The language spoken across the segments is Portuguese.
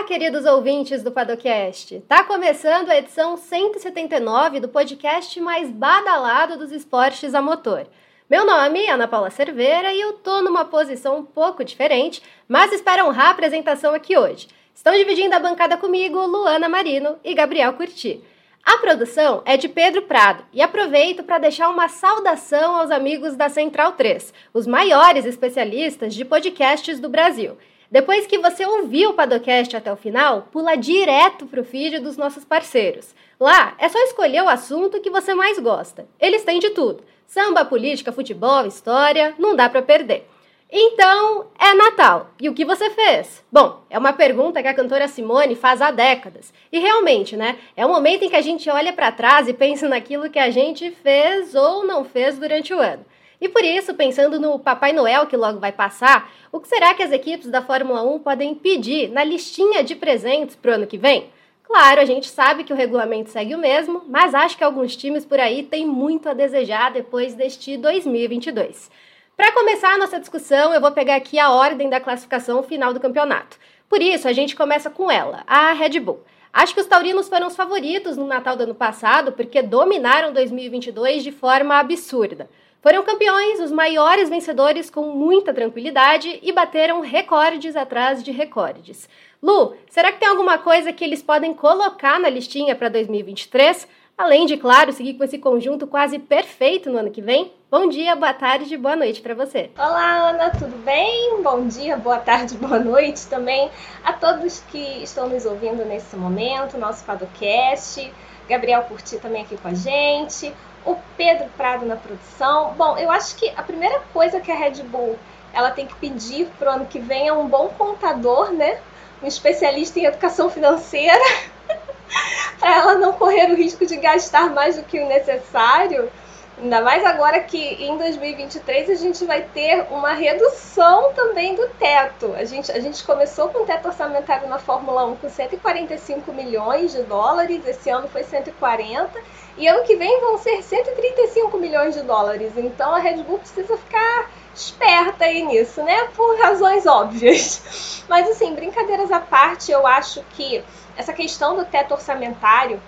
Olá, queridos ouvintes do Padocast. Tá começando a edição 179 do podcast mais badalado dos esportes a motor. Meu nome é Ana Paula Cerveira e eu tô numa posição um pouco diferente, mas espero honrar a apresentação aqui hoje. Estão dividindo a bancada comigo Luana Marino e Gabriel Curti. A produção é de Pedro Prado e aproveito para deixar uma saudação aos amigos da Central 3, os maiores especialistas de podcasts do Brasil. Depois que você ouviu o Padocast até o final, pula direto para o feed dos nossos parceiros. Lá é só escolher o assunto que você mais gosta. Eles têm de tudo: samba, política, futebol, história, não dá para perder. Então, é Natal. E o que você fez? Bom, é uma pergunta que a cantora Simone faz há décadas. E realmente, né? É o momento em que a gente olha para trás e pensa naquilo que a gente fez ou não fez durante o ano. E por isso, pensando no Papai Noel que logo vai passar, o que será que as equipes da Fórmula 1 podem pedir na listinha de presentes para o ano que vem? Claro, a gente sabe que o regulamento segue o mesmo, mas acho que alguns times por aí têm muito a desejar depois deste 2022. Para começar a nossa discussão, eu vou pegar aqui a ordem da classificação final do campeonato. Por isso, a gente começa com ela, a Red Bull. Acho que os taurinos foram os favoritos no Natal do ano passado porque dominaram 2022 de forma absurda. Foram campeões, os maiores vencedores com muita tranquilidade e bateram recordes atrás de recordes. Lu, será que tem alguma coisa que eles podem colocar na listinha para 2023? Além de, claro, seguir com esse conjunto quase perfeito no ano que vem? Bom dia, boa tarde, boa noite para você. Olá, Ana, tudo bem? Bom dia, boa tarde, boa noite também a todos que estão nos ouvindo nesse momento, nosso Padocast. Gabriel Curti também aqui com a gente o Pedro Prado na produção. Bom, eu acho que a primeira coisa que a Red Bull ela tem que pedir para o ano que vem é um bom contador, né? Um especialista em educação financeira, para ela não correr o risco de gastar mais do que o necessário. Ainda mais agora que em 2023 a gente vai ter uma redução também do teto. A gente, a gente começou com o teto orçamentário na Fórmula 1 com 145 milhões de dólares, esse ano foi 140 e ano que vem vão ser 135 milhões de dólares. Então a Red Bull precisa ficar esperta aí nisso, né? Por razões óbvias. Mas assim, brincadeiras à parte, eu acho que essa questão do teto orçamentário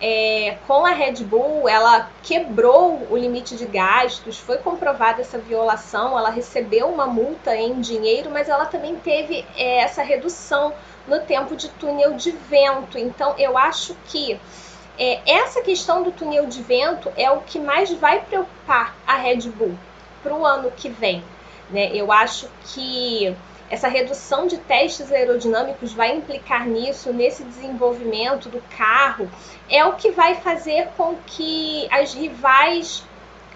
é, com a Red Bull, ela quebrou o limite de gastos, foi comprovada essa violação, ela recebeu uma multa em dinheiro, mas ela também teve é, essa redução no tempo de túnel de vento. Então, eu acho que é, essa questão do túnel de vento é o que mais vai preocupar a Red Bull para o ano que vem. Né? Eu acho que essa redução de testes aerodinâmicos vai implicar nisso, nesse desenvolvimento do carro, é o que vai fazer com que as rivais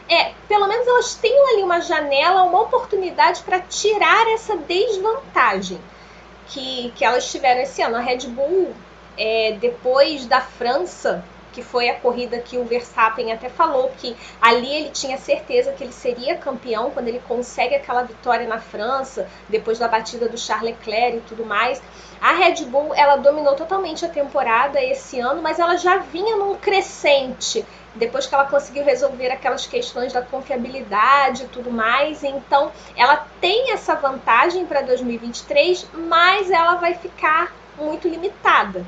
é, pelo menos elas tenham ali uma janela, uma oportunidade para tirar essa desvantagem que, que elas tiveram esse ano. A Red Bull, é, depois da França, que foi a corrida que o Verstappen até falou que ali ele tinha certeza que ele seria campeão quando ele consegue aquela vitória na França, depois da batida do Charles Leclerc e tudo mais. A Red Bull, ela dominou totalmente a temporada esse ano, mas ela já vinha num crescente depois que ela conseguiu resolver aquelas questões da confiabilidade e tudo mais. Então, ela tem essa vantagem para 2023, mas ela vai ficar muito limitada.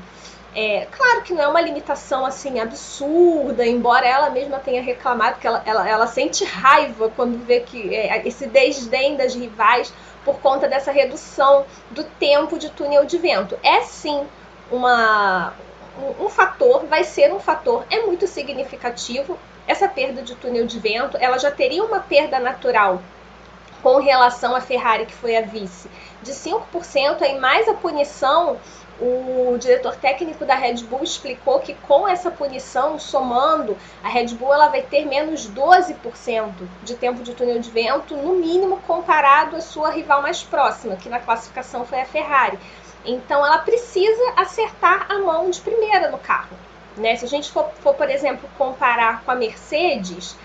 É, claro que não é uma limitação assim absurda, embora ela mesma tenha reclamado que ela, ela, ela sente raiva quando vê que é, esse desdém das rivais por conta dessa redução do tempo de túnel de vento. É sim uma, um, um fator, vai ser um fator, é muito significativo essa perda de túnel de vento. Ela já teria uma perda natural com relação à Ferrari, que foi a vice, de 5%, aí mais a punição o diretor técnico da Red Bull explicou que com essa punição, somando, a Red Bull ela vai ter menos 12% de tempo de túnel de vento, no mínimo comparado à sua rival mais próxima, que na classificação foi a Ferrari. Então ela precisa acertar a mão de primeira no carro. Né? Se a gente for, for, por exemplo, comparar com a Mercedes,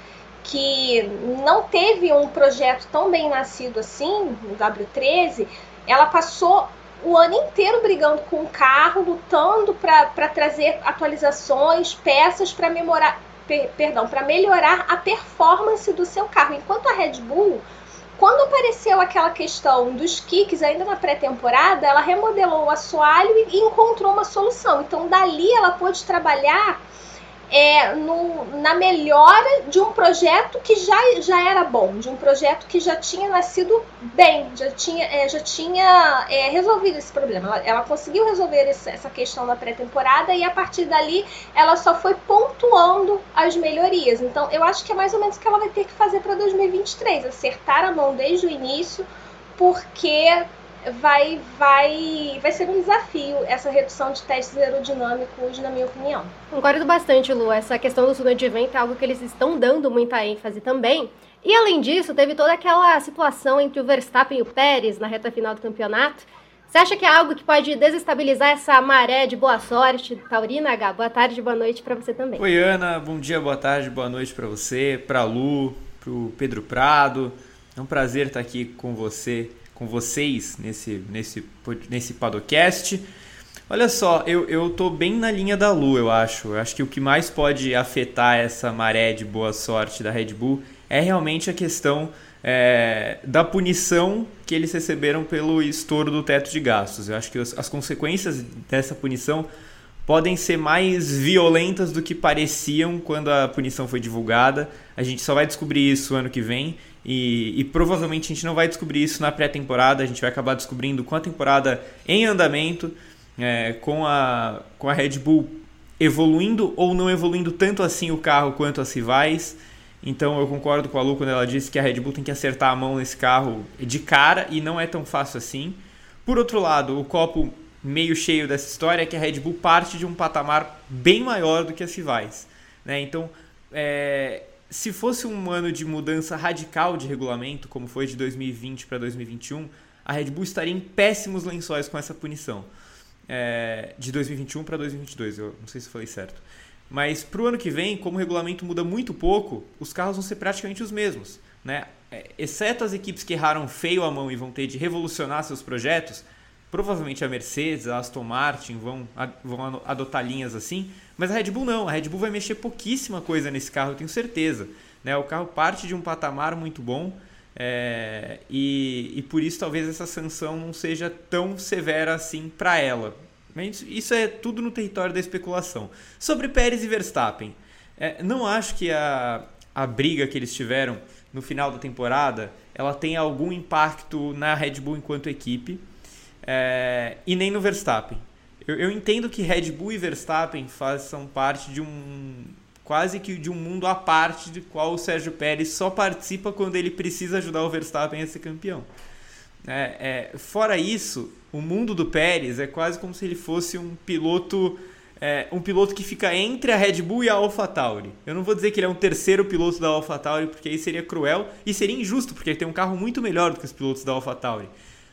que não teve um projeto tão bem nascido assim, no W13, ela passou o ano inteiro brigando com o carro, lutando para trazer atualizações, peças para per, perdão, para melhorar a performance do seu carro. Enquanto a Red Bull, quando apareceu aquela questão dos kicks ainda na pré-temporada, ela remodelou o assoalho e encontrou uma solução. Então, dali ela pôde trabalhar é, no, na melhora de um projeto que já, já era bom, de um projeto que já tinha nascido bem, já tinha, é, já tinha é, resolvido esse problema. Ela, ela conseguiu resolver esse, essa questão da pré-temporada e a partir dali ela só foi pontuando as melhorias. Então eu acho que é mais ou menos o que ela vai ter que fazer para 2023, acertar a mão desde o início, porque vai, vai, vai ser um desafio essa redução de testes aerodinâmicos, na minha opinião. Concordo bastante, Lu. Essa questão do segundo evento é algo que eles estão dando muita ênfase também. E além disso, teve toda aquela situação entre o Verstappen e o Pérez na reta final do campeonato. Você acha que é algo que pode desestabilizar essa maré de boa sorte taurina, H? Boa tarde, boa noite para você também. Oi, Ana. Bom dia, boa tarde, boa noite para você, para Lu, para o Pedro Prado. É um prazer estar aqui com você com vocês nesse, nesse, nesse podcast. Olha só, eu, eu tô bem na linha da Lu, eu acho. Eu acho que o que mais pode afetar essa maré de boa sorte da Red Bull é realmente a questão é, da punição que eles receberam pelo estouro do teto de gastos. Eu acho que as, as consequências dessa punição podem ser mais violentas do que pareciam quando a punição foi divulgada. A gente só vai descobrir isso ano que vem. E, e, provavelmente a gente não vai descobrir isso na pré-temporada, a gente vai acabar descobrindo com a temporada em andamento, é, com, a, com a Red Bull evoluindo ou não evoluindo tanto assim o carro quanto as rivais. Então eu concordo com a Lu quando ela disse que a Red Bull tem que acertar a mão nesse carro de cara e não é tão fácil assim. Por outro lado, o copo meio cheio dessa história é que a Red Bull parte de um patamar bem maior do que as rivais. Né? Então, é, se fosse um ano de mudança radical de regulamento, como foi de 2020 para 2021, a Red Bull estaria em péssimos lençóis com essa punição. É, de 2021 para 2022, eu não sei se falei certo. Mas para o ano que vem, como o regulamento muda muito pouco, os carros vão ser praticamente os mesmos. Né? É, exceto as equipes que erraram feio a mão e vão ter de revolucionar seus projetos, provavelmente a Mercedes, a Aston Martin vão, vão adotar linhas assim, mas a Red Bull não, a Red Bull vai mexer pouquíssima coisa nesse carro, eu tenho certeza. Né? O carro parte de um patamar muito bom é, e, e por isso talvez essa sanção não seja tão severa assim para ela. Mas isso é tudo no território da especulação. Sobre Pérez e Verstappen, é, não acho que a, a briga que eles tiveram no final da temporada ela tenha algum impacto na Red Bull enquanto equipe é, e nem no Verstappen. Eu, eu, entendo que Red Bull e Verstappen façam parte de um quase que de um mundo à parte de qual o Sérgio Pérez só participa quando ele precisa ajudar o Verstappen a ser campeão. É, é, fora isso, o mundo do Pérez é quase como se ele fosse um piloto é, um piloto que fica entre a Red Bull e a AlphaTauri. Eu não vou dizer que ele é um terceiro piloto da AlphaTauri, porque aí seria cruel e seria injusto, porque ele tem um carro muito melhor do que os pilotos da AlphaTauri.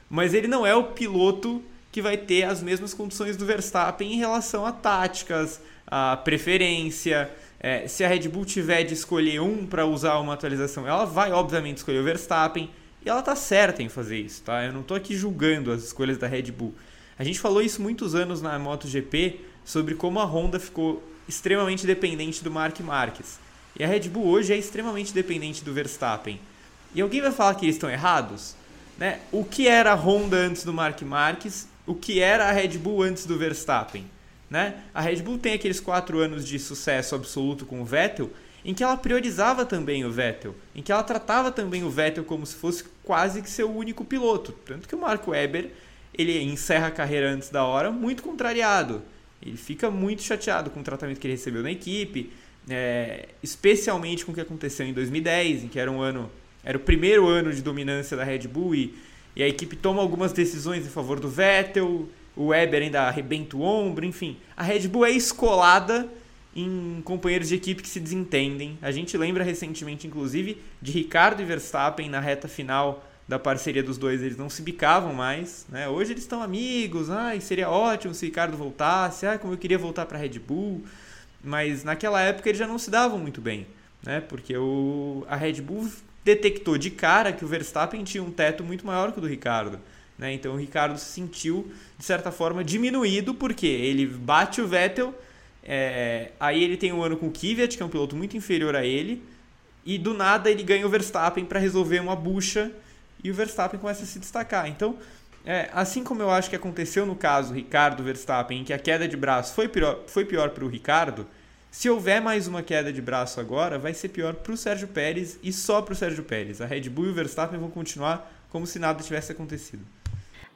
Mas ele não é o piloto que vai ter as mesmas condições do Verstappen em relação a táticas, a preferência. É, se a Red Bull tiver de escolher um para usar uma atualização, ela vai obviamente escolher o Verstappen e ela tá certa em fazer isso, tá? Eu não estou aqui julgando as escolhas da Red Bull. A gente falou isso muitos anos na MotoGP sobre como a Honda ficou extremamente dependente do Mark Marques. E a Red Bull hoje é extremamente dependente do Verstappen. E alguém vai falar que eles estão errados? Né? O que era a Honda antes do Mark Marques o que era a Red Bull antes do Verstappen. Né? A Red Bull tem aqueles quatro anos de sucesso absoluto com o Vettel, em que ela priorizava também o Vettel, em que ela tratava também o Vettel como se fosse quase que seu único piloto. Tanto que o Marco Webber ele encerra a carreira antes da hora muito contrariado. Ele fica muito chateado com o tratamento que ele recebeu na equipe, é, especialmente com o que aconteceu em 2010, em que era um ano, era o primeiro ano de dominância da Red Bull e e a equipe toma algumas decisões em favor do Vettel, o Weber ainda arrebenta o ombro, enfim. A Red Bull é escolada em companheiros de equipe que se desentendem. A gente lembra recentemente, inclusive, de Ricardo e Verstappen na reta final da parceria dos dois, eles não se bicavam mais, né? Hoje eles estão amigos, ai, seria ótimo se Ricardo voltasse, ai, como eu queria voltar para a Red Bull. Mas naquela época eles já não se davam muito bem, né? Porque o, a Red Bull detectou de cara que o Verstappen tinha um teto muito maior que o do Ricardo. Né? Então o Ricardo se sentiu, de certa forma, diminuído, porque ele bate o Vettel, é, aí ele tem um ano com o Kvyat, que é um piloto muito inferior a ele, e do nada ele ganha o Verstappen para resolver uma bucha e o Verstappen começa a se destacar. Então, é, assim como eu acho que aconteceu no caso Ricardo Verstappen, em que a queda de braço foi pior, foi pior para o Ricardo, se houver mais uma queda de braço agora, vai ser pior para o Sérgio Pérez e só para o Sérgio Pérez. A Red Bull e o Verstappen vão continuar como se nada tivesse acontecido.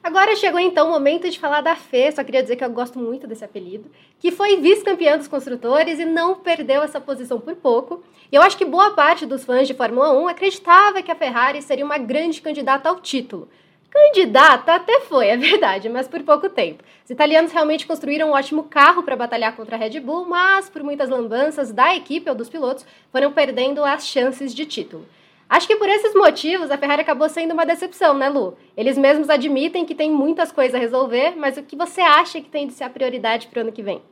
Agora chegou então o momento de falar da Fê, só queria dizer que eu gosto muito desse apelido, que foi vice-campeã dos construtores e não perdeu essa posição por pouco. E eu acho que boa parte dos fãs de Fórmula 1 acreditava que a Ferrari seria uma grande candidata ao título. Candidata até foi, é verdade, mas por pouco tempo. Os italianos realmente construíram um ótimo carro para batalhar contra a Red Bull, mas por muitas lambanças da equipe ou dos pilotos, foram perdendo as chances de título. Acho que por esses motivos a Ferrari acabou sendo uma decepção, né, Lu? Eles mesmos admitem que tem muitas coisas a resolver, mas o que você acha que tem de ser a prioridade para o ano que vem?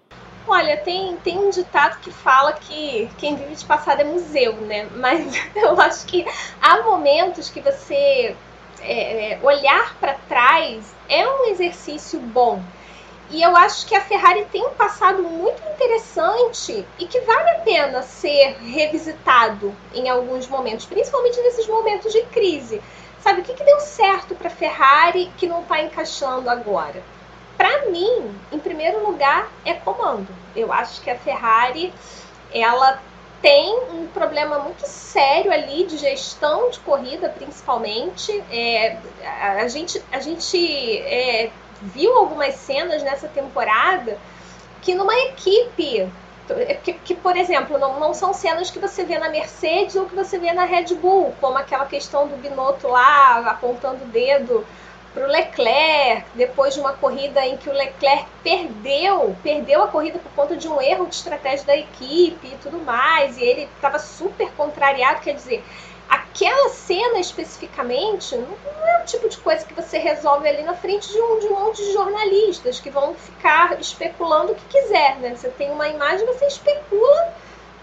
Olha, tem, tem um ditado que fala que quem vive de passado é museu, né? Mas eu acho que há momentos que você é, é, olhar para trás é um exercício bom. E eu acho que a Ferrari tem um passado muito interessante e que vale a pena ser revisitado em alguns momentos, principalmente nesses momentos de crise. Sabe, o que, que deu certo para a Ferrari que não está encaixando agora? Para mim, em primeiro lugar, é comando. Eu acho que a Ferrari ela tem um problema muito sério ali de gestão de corrida, principalmente. É, a, gente, a gente é, viu algumas cenas nessa temporada que numa equipe que, que, por exemplo, não, não são cenas que você vê na Mercedes ou que você vê na Red Bull, como aquela questão do Binotto lá apontando o dedo para o Leclerc, depois de uma corrida em que o Leclerc perdeu, perdeu a corrida por conta de um erro de estratégia da equipe e tudo mais, e ele estava super contrariado, quer dizer, aquela cena especificamente não é o tipo de coisa que você resolve ali na frente de um, de um monte de jornalistas que vão ficar especulando o que quiser, né? Você tem uma imagem, você especula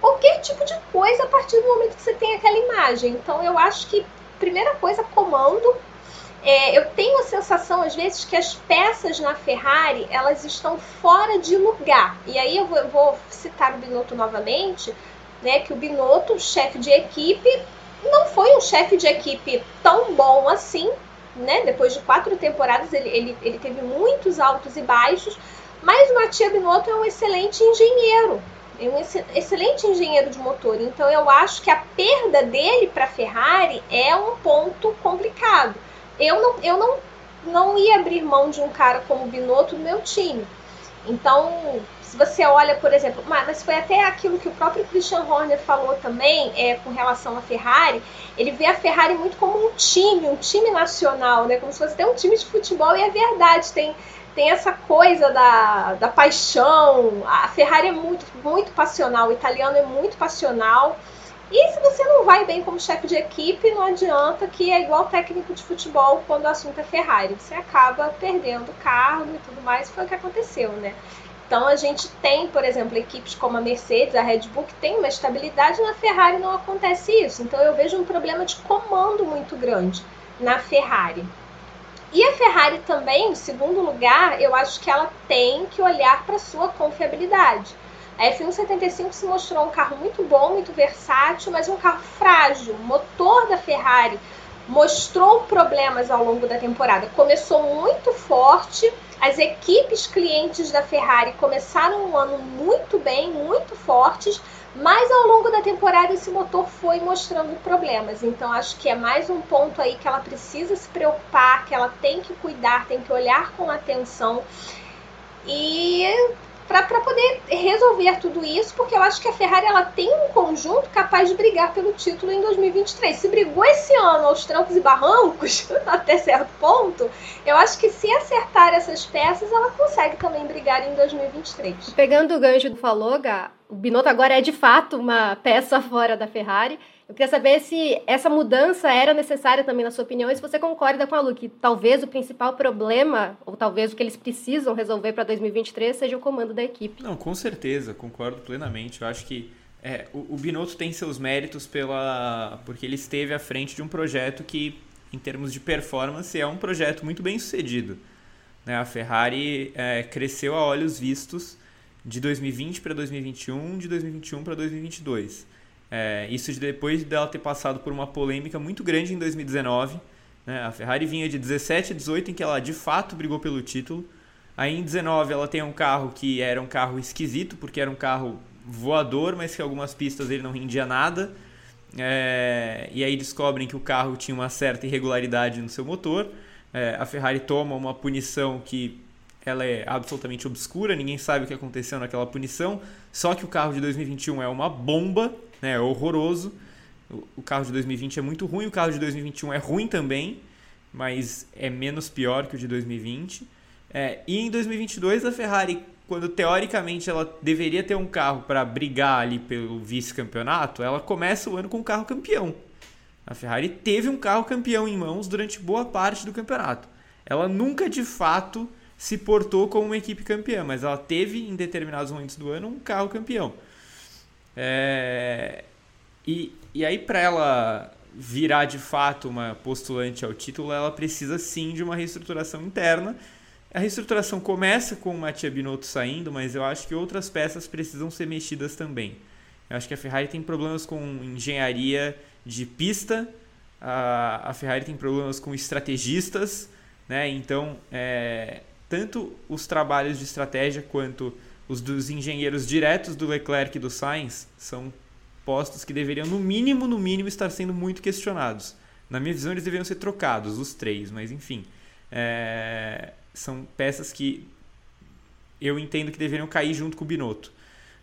qualquer tipo de coisa a partir do momento que você tem aquela imagem. Então eu acho que primeira coisa, comando, é, eu tenho a sensação, às vezes, que as peças na Ferrari elas estão fora de lugar. E aí eu vou, eu vou citar o Binotto novamente, né? Que o Binotto, chefe de equipe, não foi um chefe de equipe tão bom assim, né? Depois de quatro temporadas, ele, ele, ele teve muitos altos e baixos, mas o Mattia Binotto é um excelente engenheiro. É um excelente engenheiro de motor. Então eu acho que a perda dele para a Ferrari é um ponto complicado eu não, eu não, não ia abrir mão de um cara como o Binotto no meu time. Então, se você olha, por exemplo, mas foi até aquilo que o próprio Christian Horner falou também é, com relação à Ferrari. Ele vê a Ferrari muito como um time, um time nacional, né? Como se fosse até um time de futebol, e é verdade, tem, tem essa coisa da, da paixão. A Ferrari é muito, muito passional, o italiano é muito passional. E se você não vai bem como chefe de equipe, não adianta que é igual técnico de futebol quando o assunto é Ferrari. Você acaba perdendo o cargo e tudo mais, foi o que aconteceu, né? Então a gente tem, por exemplo, equipes como a Mercedes, a Red Bull, que tem uma estabilidade, na Ferrari não acontece isso. Então eu vejo um problema de comando muito grande na Ferrari. E a Ferrari também, em segundo lugar, eu acho que ela tem que olhar para sua confiabilidade. A F175 se mostrou um carro muito bom, muito versátil, mas um carro frágil. O motor da Ferrari mostrou problemas ao longo da temporada. Começou muito forte, as equipes clientes da Ferrari começaram um ano muito bem, muito fortes, mas ao longo da temporada esse motor foi mostrando problemas. Então acho que é mais um ponto aí que ela precisa se preocupar, que ela tem que cuidar, tem que olhar com atenção. E para poder resolver tudo isso, porque eu acho que a Ferrari ela tem um conjunto capaz de brigar pelo título em 2023. Se brigou esse ano aos trancos e barrancos, até certo ponto, eu acho que se acertar essas peças, ela consegue também brigar em 2023. Pegando o gancho do falou, Gá, o Binotto agora é de fato uma peça fora da Ferrari. Eu queria saber se essa mudança era necessária também, na sua opinião, e se você concorda com a Lu, que talvez o principal problema, ou talvez o que eles precisam resolver para 2023, seja o comando da equipe. Não, com certeza, concordo plenamente. Eu acho que é, o, o Binotto tem seus méritos pela porque ele esteve à frente de um projeto que, em termos de performance, é um projeto muito bem sucedido. Né? A Ferrari é, cresceu a olhos vistos de 2020 para 2021, de 2021 para 2022. É, isso depois dela ter passado por uma polêmica muito grande em 2019, Né? A Ferrari vinha de 17 a 18 em que ela de fato brigou pelo título. Aí em 19 ela tem um carro que era um carro esquisito, porque era um carro voador, mas que algumas pistas ele não rendia nada. É, e aí descobrem que o carro tinha uma certa irregularidade no seu motor. É, a Ferrari toma uma punição que ela é absolutamente obscura, ninguém sabe o que aconteceu naquela punição. Só que o carro de 2021 é uma bomba, né, é horroroso. O carro de 2020 é muito ruim, o carro de 2021 é ruim também, mas é menos pior que o de 2020. É, e em 2022 a Ferrari quando teoricamente ela deveria ter um carro para brigar ali pelo vice-campeonato, ela começa o ano com um carro campeão. A Ferrari teve um carro campeão em mãos durante boa parte do campeonato. Ela nunca de fato se portou como uma equipe campeã, mas ela teve em determinados momentos do ano um carro campeão. É... E, e aí, para ela virar de fato uma postulante ao título, ela precisa sim de uma reestruturação interna a reestruturação começa com o Mattia Binotto saindo, mas eu acho que outras peças precisam ser mexidas também. Eu acho que a Ferrari tem problemas com engenharia de pista, a, a Ferrari tem problemas com estrategistas, né? Então, é, tanto os trabalhos de estratégia quanto os dos engenheiros diretos do Leclerc e do Sainz são postos que deveriam, no mínimo, no mínimo, estar sendo muito questionados. Na minha visão, eles deveriam ser trocados, os três, mas enfim. É, são peças que eu entendo que deveriam cair junto com o Binotto.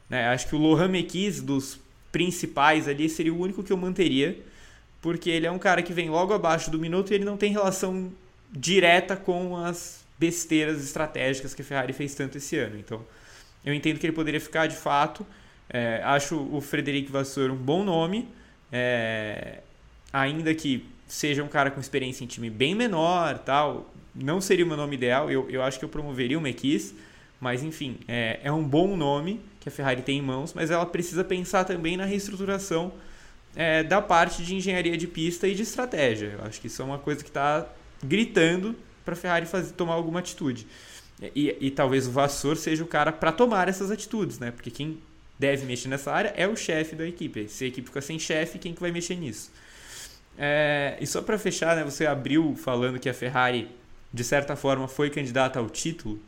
Né? Acho que o Lohan Mekis, dos principais ali, seria o único que eu manteria, porque ele é um cara que vem logo abaixo do Binotto e ele não tem relação direta com as besteiras estratégicas que a Ferrari fez tanto esse ano. Então, eu entendo que ele poderia ficar de fato. É, acho o Frederic Vasseur um bom nome, é, ainda que seja um cara com experiência em time bem menor, tal não seria o meu nome ideal, eu, eu acho que eu promoveria o Mequis, mas enfim, é, é um bom nome que a Ferrari tem em mãos, mas ela precisa pensar também na reestruturação é, da parte de engenharia de pista e de estratégia. Eu acho que isso é uma coisa que está gritando para a Ferrari fazer, tomar alguma atitude. E, e, talvez o Vassor seja o cara para tomar essas atitudes, né? Porque quem deve mexer nessa área é o chefe da equipe. Se a equipe fica sem chefe, quem que vai mexer nisso? É, e só para fechar, né, você abriu falando que a Ferrari de certa forma, foi candidata ao título.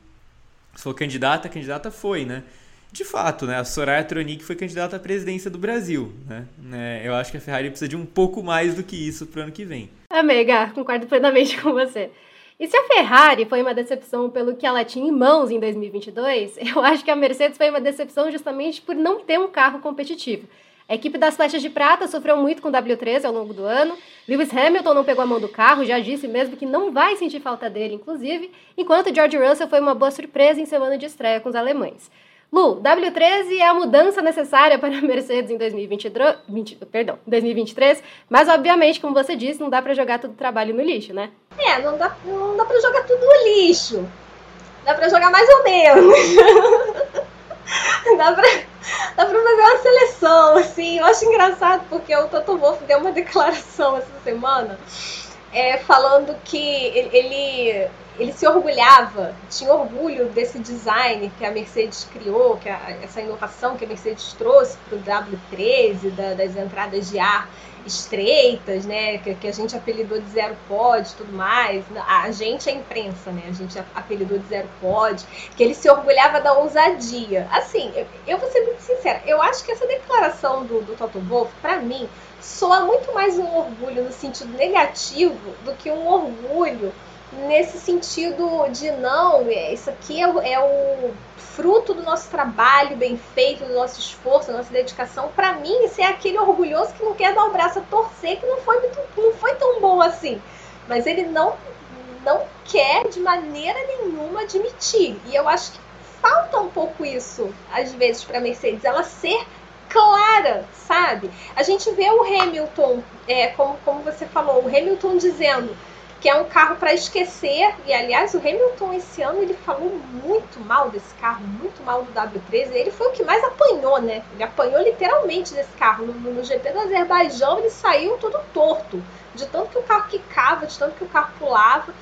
Se for candidata, candidata foi, né? De fato, né? A Soraya Tronic foi candidata à presidência do Brasil, né? É, eu acho que a Ferrari precisa de um pouco mais do que isso para o ano que vem. Amiga, concordo plenamente com você. E se a Ferrari foi uma decepção pelo que ela tinha em mãos em 2022, eu acho que a Mercedes foi uma decepção justamente por não ter um carro competitivo. A equipe das flechas de prata sofreu muito com o W13 ao longo do ano. Lewis Hamilton não pegou a mão do carro, já disse mesmo que não vai sentir falta dele, inclusive, enquanto George Russell foi uma boa surpresa em seu ano de estreia com os alemães. Lu, W13 é a mudança necessária para a Mercedes em 2023, 20, perdão, 2023, mas obviamente, como você disse, não dá para jogar todo o trabalho no lixo, né? É, não dá, não dá para jogar tudo no lixo. Dá para jogar mais ou menos. dá pra, dá fazer uma seleção, assim. Eu acho engraçado porque o Toto Wolff deu uma declaração essa semana é, falando que ele, ele, se orgulhava, tinha orgulho desse design que a Mercedes criou, que a, essa inovação que a Mercedes trouxe para o W13, da, das entradas de ar estreitas, né, que, que, a gente apelidou de zero pod tudo mais. A gente é imprensa, né, a gente apelidou de zero pod, que ele se orgulhava da ousadia. Assim, eu, eu vou ser muito sincera, eu acho que essa declaração do, do Toto Wolff, para mim, soa muito mais um orgulho no sentido negativo do que um orgulho nesse sentido de não, é, isso aqui é, é o fruto do nosso trabalho bem feito, do nosso esforço, da nossa dedicação. Para mim, isso é aquele orgulhoso que não quer dar o braço a torcer, que não foi, muito, não foi tão bom assim. Mas ele não, não quer de maneira nenhuma admitir. E eu acho que falta um pouco isso, às vezes, para Mercedes, ela ser clara, sabe? A gente vê o Hamilton, é, como, como você falou, o Hamilton dizendo que é um carro para esquecer. E aliás, o Hamilton esse ano ele falou muito mal desse carro, muito mal do W13. Ele foi o que mais apanhou, né? Ele apanhou literalmente desse carro. No, no GP do Azerbaijão ele saiu todo torto, de tanto que o carro quicava, de tanto que o carro pulava.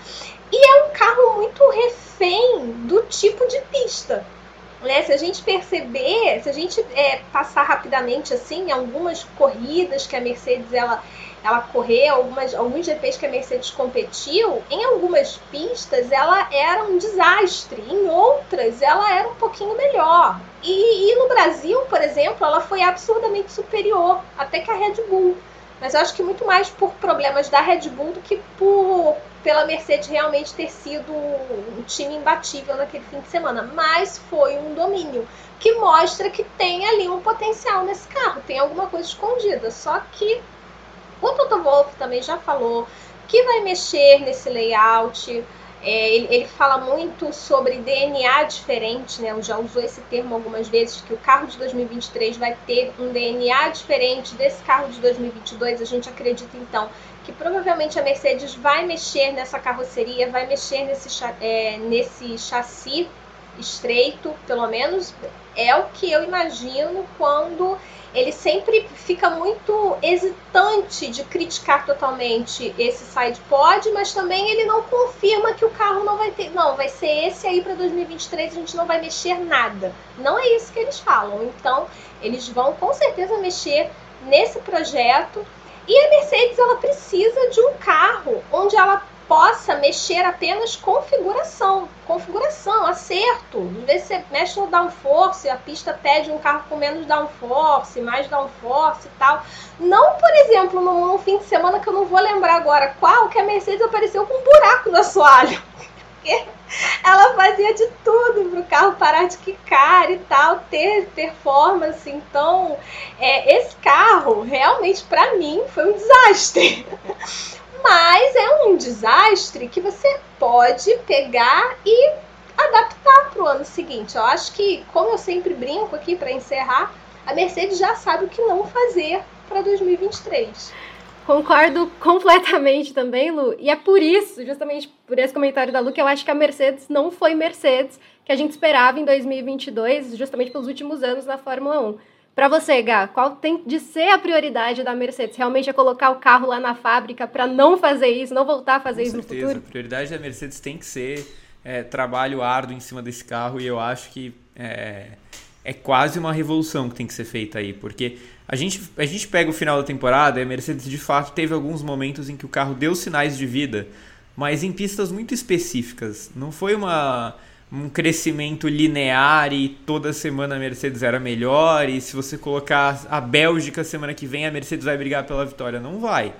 E é um carro muito refém do tipo de pista. Né? Se a gente perceber, se a gente é, passar rapidamente assim, algumas corridas que a Mercedes ela ela correr algumas, alguns GPs que a Mercedes competiu, em algumas pistas ela era um desastre, em outras ela era um pouquinho melhor. E, e no Brasil, por exemplo, ela foi absurdamente superior, até que a Red Bull. Mas eu acho que muito mais por problemas da Red Bull do que por pela Mercedes realmente ter sido um time imbatível naquele fim de semana. Mas foi um domínio que mostra que tem ali um potencial nesse carro, tem alguma coisa escondida. Só que o Toto Wolff também já falou que vai mexer nesse layout. É, ele, ele, fala muito sobre DNA diferente, né? Já usou esse termo algumas vezes, que o carro de 2023 vai ter um DNA diferente desse carro de 2022. A gente acredita então que provavelmente a Mercedes vai mexer nessa carroceria, vai mexer nesse, é, nesse chassi estreito, pelo menos é o que eu imagino quando ele sempre fica muito hesitante de criticar totalmente esse side pod, mas também ele não confirma que o carro não vai ter, não, vai ser esse aí para 2023, a gente não vai mexer nada. Não é isso que eles falam. Então, eles vão com certeza mexer nesse projeto. E a Mercedes ela precisa de um carro onde ela possa mexer apenas configuração, configuração, acerto. Às vezes você mexe no downforce, a pista pede um carro com menos downforce, mais downforce e tal. Não, por exemplo, num, fim de semana que eu não vou lembrar agora qual, que a Mercedes apareceu com um buraco no assoalho. Porque ela fazia de tudo para o carro parar de quicar e tal, ter performance. Então, é, esse carro realmente para mim foi um desastre. Mas é um desastre que você pode pegar e adaptar para o ano seguinte. Eu acho que, como eu sempre brinco aqui para encerrar, a Mercedes já sabe o que não fazer para 2023. Concordo completamente também, Lu. E é por isso, justamente por esse comentário da Lu, que eu acho que a Mercedes não foi Mercedes que a gente esperava em 2022, justamente pelos últimos anos na Fórmula 1. Para você, Gá, qual tem de ser a prioridade da Mercedes? Realmente é colocar o carro lá na fábrica para não fazer isso, não voltar a fazer Com isso certeza. no futuro? A prioridade da Mercedes tem que ser é, trabalho árduo em cima desse carro e eu acho que é, é quase uma revolução que tem que ser feita aí, porque a gente, a gente pega o final da temporada e a Mercedes de fato teve alguns momentos em que o carro deu sinais de vida, mas em pistas muito específicas. Não foi uma um crescimento linear e toda semana a Mercedes era melhor e se você colocar a Bélgica semana que vem a Mercedes vai brigar pela vitória. Não vai.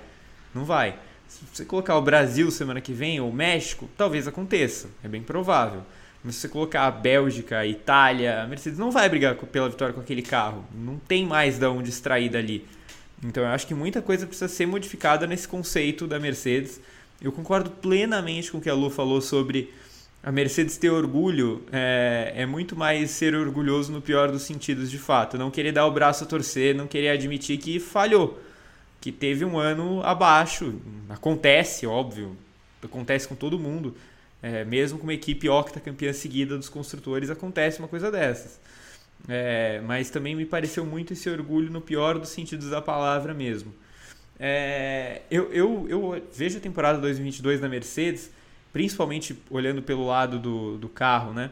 Não vai. Se você colocar o Brasil semana que vem ou o México, talvez aconteça. É bem provável. Mas se você colocar a Bélgica, a Itália, a Mercedes não vai brigar pela vitória com aquele carro. Não tem mais da onde extrair dali. Então eu acho que muita coisa precisa ser modificada nesse conceito da Mercedes. Eu concordo plenamente com o que a Lu falou sobre a Mercedes ter orgulho é, é, muito mais ser orgulhoso no pior dos sentidos, de fato. Não querer dar o braço a torcer, não querer admitir que falhou, que teve um ano abaixo. Acontece, óbvio, acontece com todo mundo. É, mesmo com uma equipe octacampeã seguida dos construtores, acontece uma coisa dessas. É, mas também me pareceu muito esse orgulho no pior dos sentidos da palavra mesmo. É, eu, eu, eu vejo a temporada 2022 da Mercedes principalmente olhando pelo lado do, do carro, né?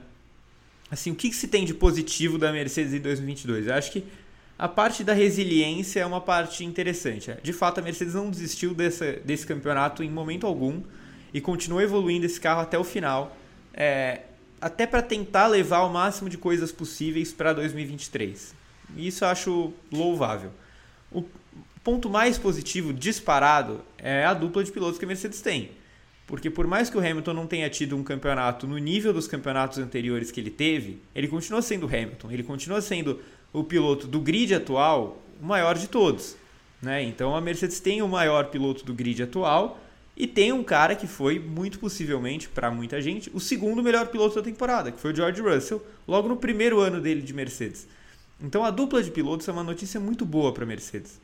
Assim, o que, que se tem de positivo da Mercedes em 2022? Eu acho que a parte da resiliência é uma parte interessante. De fato, a Mercedes não desistiu desse, desse campeonato em momento algum e continuou evoluindo esse carro até o final, é, até para tentar levar o máximo de coisas possíveis para 2023. E isso eu acho louvável. O ponto mais positivo, disparado, é a dupla de pilotos que a Mercedes tem. Porque por mais que o Hamilton não tenha tido um campeonato no nível dos campeonatos anteriores que ele teve, ele continua sendo Hamilton, ele continua sendo o piloto do grid atual, o maior de todos. Né? Então a Mercedes tem o maior piloto do grid atual e tem um cara que foi, muito possivelmente, para muita gente, o segundo melhor piloto da temporada, que foi o George Russell, logo no primeiro ano dele de Mercedes. Então a dupla de pilotos é uma notícia muito boa para a Mercedes.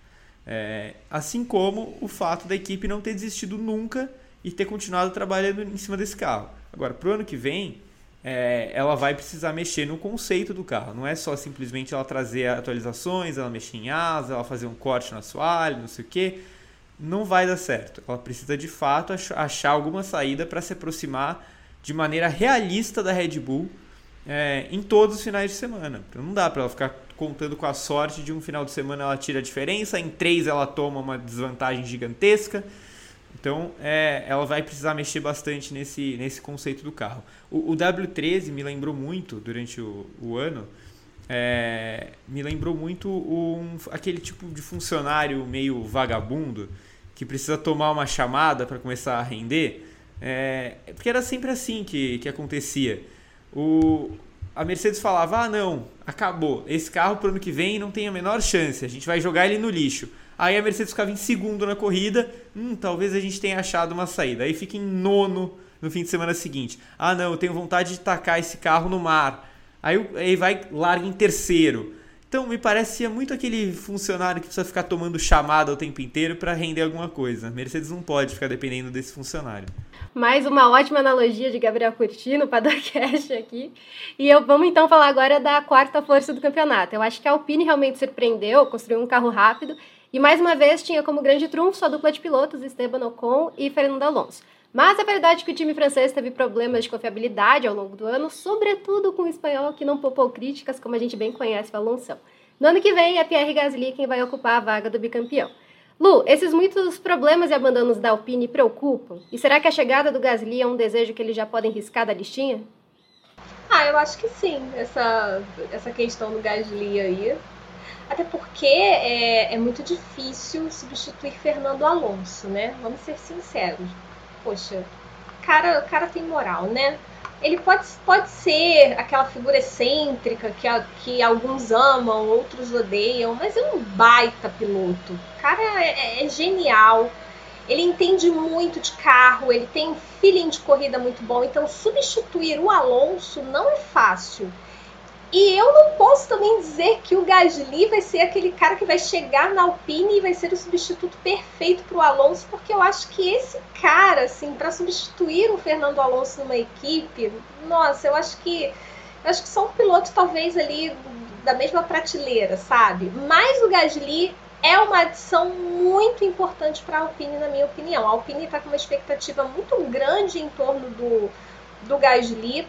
É, assim como o fato da equipe não ter desistido nunca e ter continuado trabalhando em cima desse carro. Agora, para o ano que vem, é, ela vai precisar mexer no conceito do carro. Não é só simplesmente ela trazer atualizações, ela mexer em asa, ela fazer um corte no assoalho, não sei o que. Não vai dar certo. Ela precisa de fato achar alguma saída para se aproximar de maneira realista da Red Bull é, em todos os finais de semana. Então, não dá para ela ficar contando com a sorte de um final de semana ela tira a diferença, em três ela toma uma desvantagem gigantesca. Então, é, ela vai precisar mexer bastante nesse, nesse conceito do carro. O, o W13 me lembrou muito, durante o, o ano, é, me lembrou muito um, aquele tipo de funcionário meio vagabundo que precisa tomar uma chamada para começar a render. É, porque era sempre assim que, que acontecia. O, a Mercedes falava: ah, não, acabou. Esse carro para o ano que vem não tem a menor chance, a gente vai jogar ele no lixo. Aí a Mercedes ficava em segundo na corrida, hum, talvez a gente tenha achado uma saída. Aí fica em nono no fim de semana seguinte. Ah, não, eu tenho vontade de tacar esse carro no mar. Aí, aí vai, larga em terceiro. Então me parecia muito aquele funcionário que precisa ficar tomando chamada o tempo inteiro para render alguma coisa. Mercedes não pode ficar dependendo desse funcionário. Mais uma ótima analogia de Gabriel Curti no Padocast aqui. E eu, vamos então falar agora da quarta força do campeonato. Eu acho que a Alpine realmente surpreendeu, construiu um carro rápido e mais uma vez tinha como grande trunfo a dupla de pilotos Esteban Ocon e Fernando Alonso. Mas a verdade é que o time francês teve problemas de confiabilidade ao longo do ano, sobretudo com o espanhol que não poupou críticas, como a gente bem conhece o Alonso. No ano que vem é Pierre Gasly quem vai ocupar a vaga do bicampeão. Lu, esses muitos problemas e abandonos da Alpine preocupam? E será que a chegada do Gasly é um desejo que eles já podem riscar da listinha? Ah, eu acho que sim. Essa, essa questão do Gasly aí até porque é, é muito difícil substituir Fernando Alonso, né? Vamos ser sinceros. Poxa, cara, cara tem moral, né? Ele pode, pode ser aquela figura excêntrica que, que alguns amam, outros odeiam, mas é um baita piloto. O cara é, é, é genial. Ele entende muito de carro, ele tem feeling de corrida muito bom. Então, substituir o Alonso não é fácil. E eu não posso também dizer que o Gasly vai ser aquele cara que vai chegar na Alpine e vai ser o substituto perfeito para o Alonso, porque eu acho que esse cara, assim, para substituir o Fernando Alonso numa equipe, nossa, eu acho que eu acho que são pilotos talvez ali da mesma prateleira, sabe? Mas o Gasly é uma adição muito importante para a Alpine, na minha opinião. A Alpine está com uma expectativa muito grande em torno do, do Gasly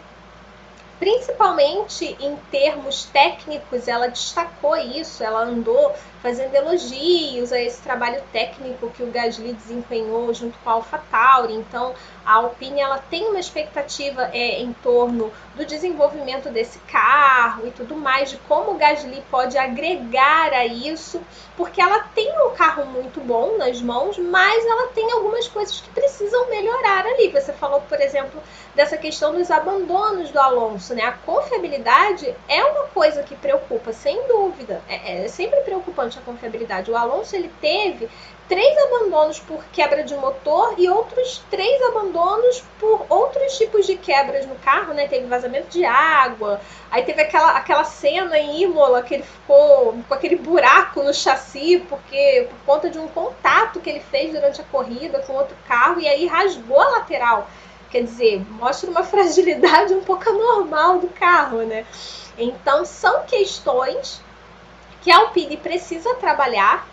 principalmente em termos técnicos, ela destacou isso, ela andou fazendo elogios a esse trabalho técnico que o Gasly desempenhou junto com a AlphaTauri. Então, a Alpine ela tem uma expectativa é, em torno do desenvolvimento desse carro e tudo mais, de como o Gasly pode agregar a isso, porque ela tem um carro muito bom nas mãos, mas ela tem algumas coisas que precisam melhorar ali. Você falou, por exemplo, dessa questão dos abandonos do Alonso, né? A confiabilidade é uma coisa que preocupa, sem dúvida. É, é sempre preocupante a confiabilidade. O Alonso ele teve três abandonos por quebra de motor e outros três abandonos por outros tipos de quebras no carro, né? Teve vazamento de água, aí teve aquela, aquela cena em Imola que ele ficou com aquele buraco no chassi porque por conta de um contato que ele fez durante a corrida com outro carro e aí rasgou a lateral. Quer dizer, mostra uma fragilidade um pouco anormal do carro, né? Então são questões que a Alpine precisa trabalhar.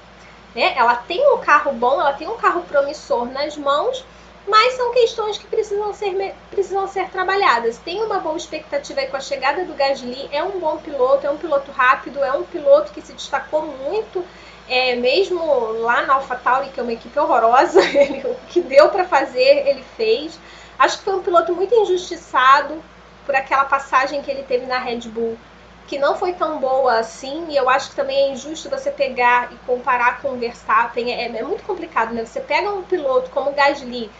Né? Ela tem um carro bom, ela tem um carro promissor nas mãos, mas são questões que precisam ser, precisam ser trabalhadas. Tem uma boa expectativa aí com a chegada do Gasly, é um bom piloto, é um piloto rápido, é um piloto que se destacou muito, é, mesmo lá na AlphaTauri, que é uma equipe horrorosa, o que deu para fazer, ele fez. Acho que foi um piloto muito injustiçado por aquela passagem que ele teve na Red Bull, que não foi tão boa assim, e eu acho que também é injusto você pegar e comparar com o Verstappen, é, é muito complicado, né? Você pega um piloto como o Gasly,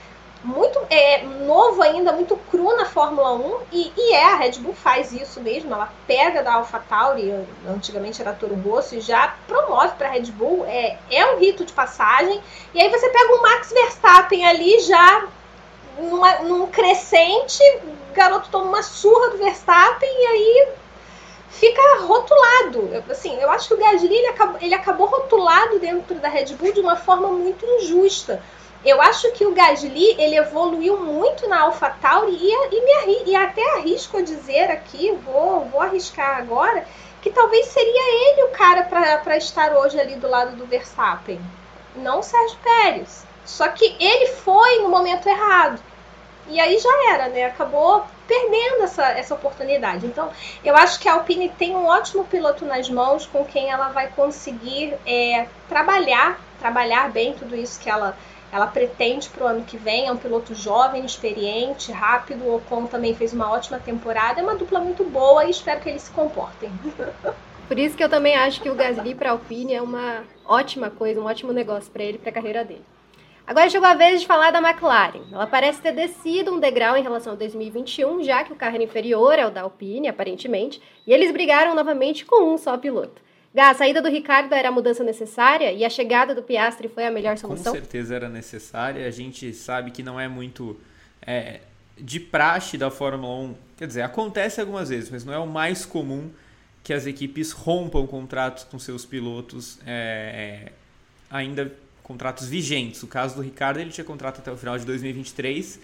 muito é, novo ainda, muito cru na Fórmula 1, e, e, é, a Red Bull faz isso mesmo, ela pega da AlphaTauri, antigamente era Toro Rosso, e já promove para a Red Bull, é, é um rito de passagem, e aí você pega o Max Verstappen ali já numa, num crescente, o garoto toma uma surra do Verstappen e aí fica rotulado. Eu, assim, eu acho que o Gasly ele acabou, ele acabou rotulado dentro da Red Bull de uma forma muito injusta. Eu acho que o Gasly ele evoluiu muito na AlphaTauri e, e, me, e até arrisco a dizer aqui, vou, vou arriscar agora, que talvez seria ele o cara para estar hoje ali do lado do Verstappen, não o Sérgio Pérez. Só que ele foi no momento errado. E aí já era, né? Acabou perdendo essa, essa oportunidade. Então, eu acho que a Alpine tem um ótimo piloto nas mãos com quem ela vai conseguir é, trabalhar, trabalhar bem tudo isso que ela, ela pretende para o ano que vem. É um piloto jovem, experiente, rápido. O Ocon também fez uma ótima temporada. É uma dupla muito boa e espero que eles se comportem. Por isso que eu também acho que o Gasly para a Alpine é uma ótima coisa, um ótimo negócio para ele, para a carreira dele. Agora chegou a vez de falar da McLaren. Ela parece ter descido um degrau em relação ao 2021, já que o carro era inferior ao da Alpine, aparentemente, e eles brigaram novamente com um só piloto. Gá, a saída do Ricardo era a mudança necessária e a chegada do Piastri foi a melhor solução? Com certeza era necessária. A gente sabe que não é muito é, de praxe da Fórmula 1. Quer dizer, acontece algumas vezes, mas não é o mais comum que as equipes rompam contratos com seus pilotos é, ainda contratos vigentes. O caso do Ricardo, ele tinha contrato até o final de 2023.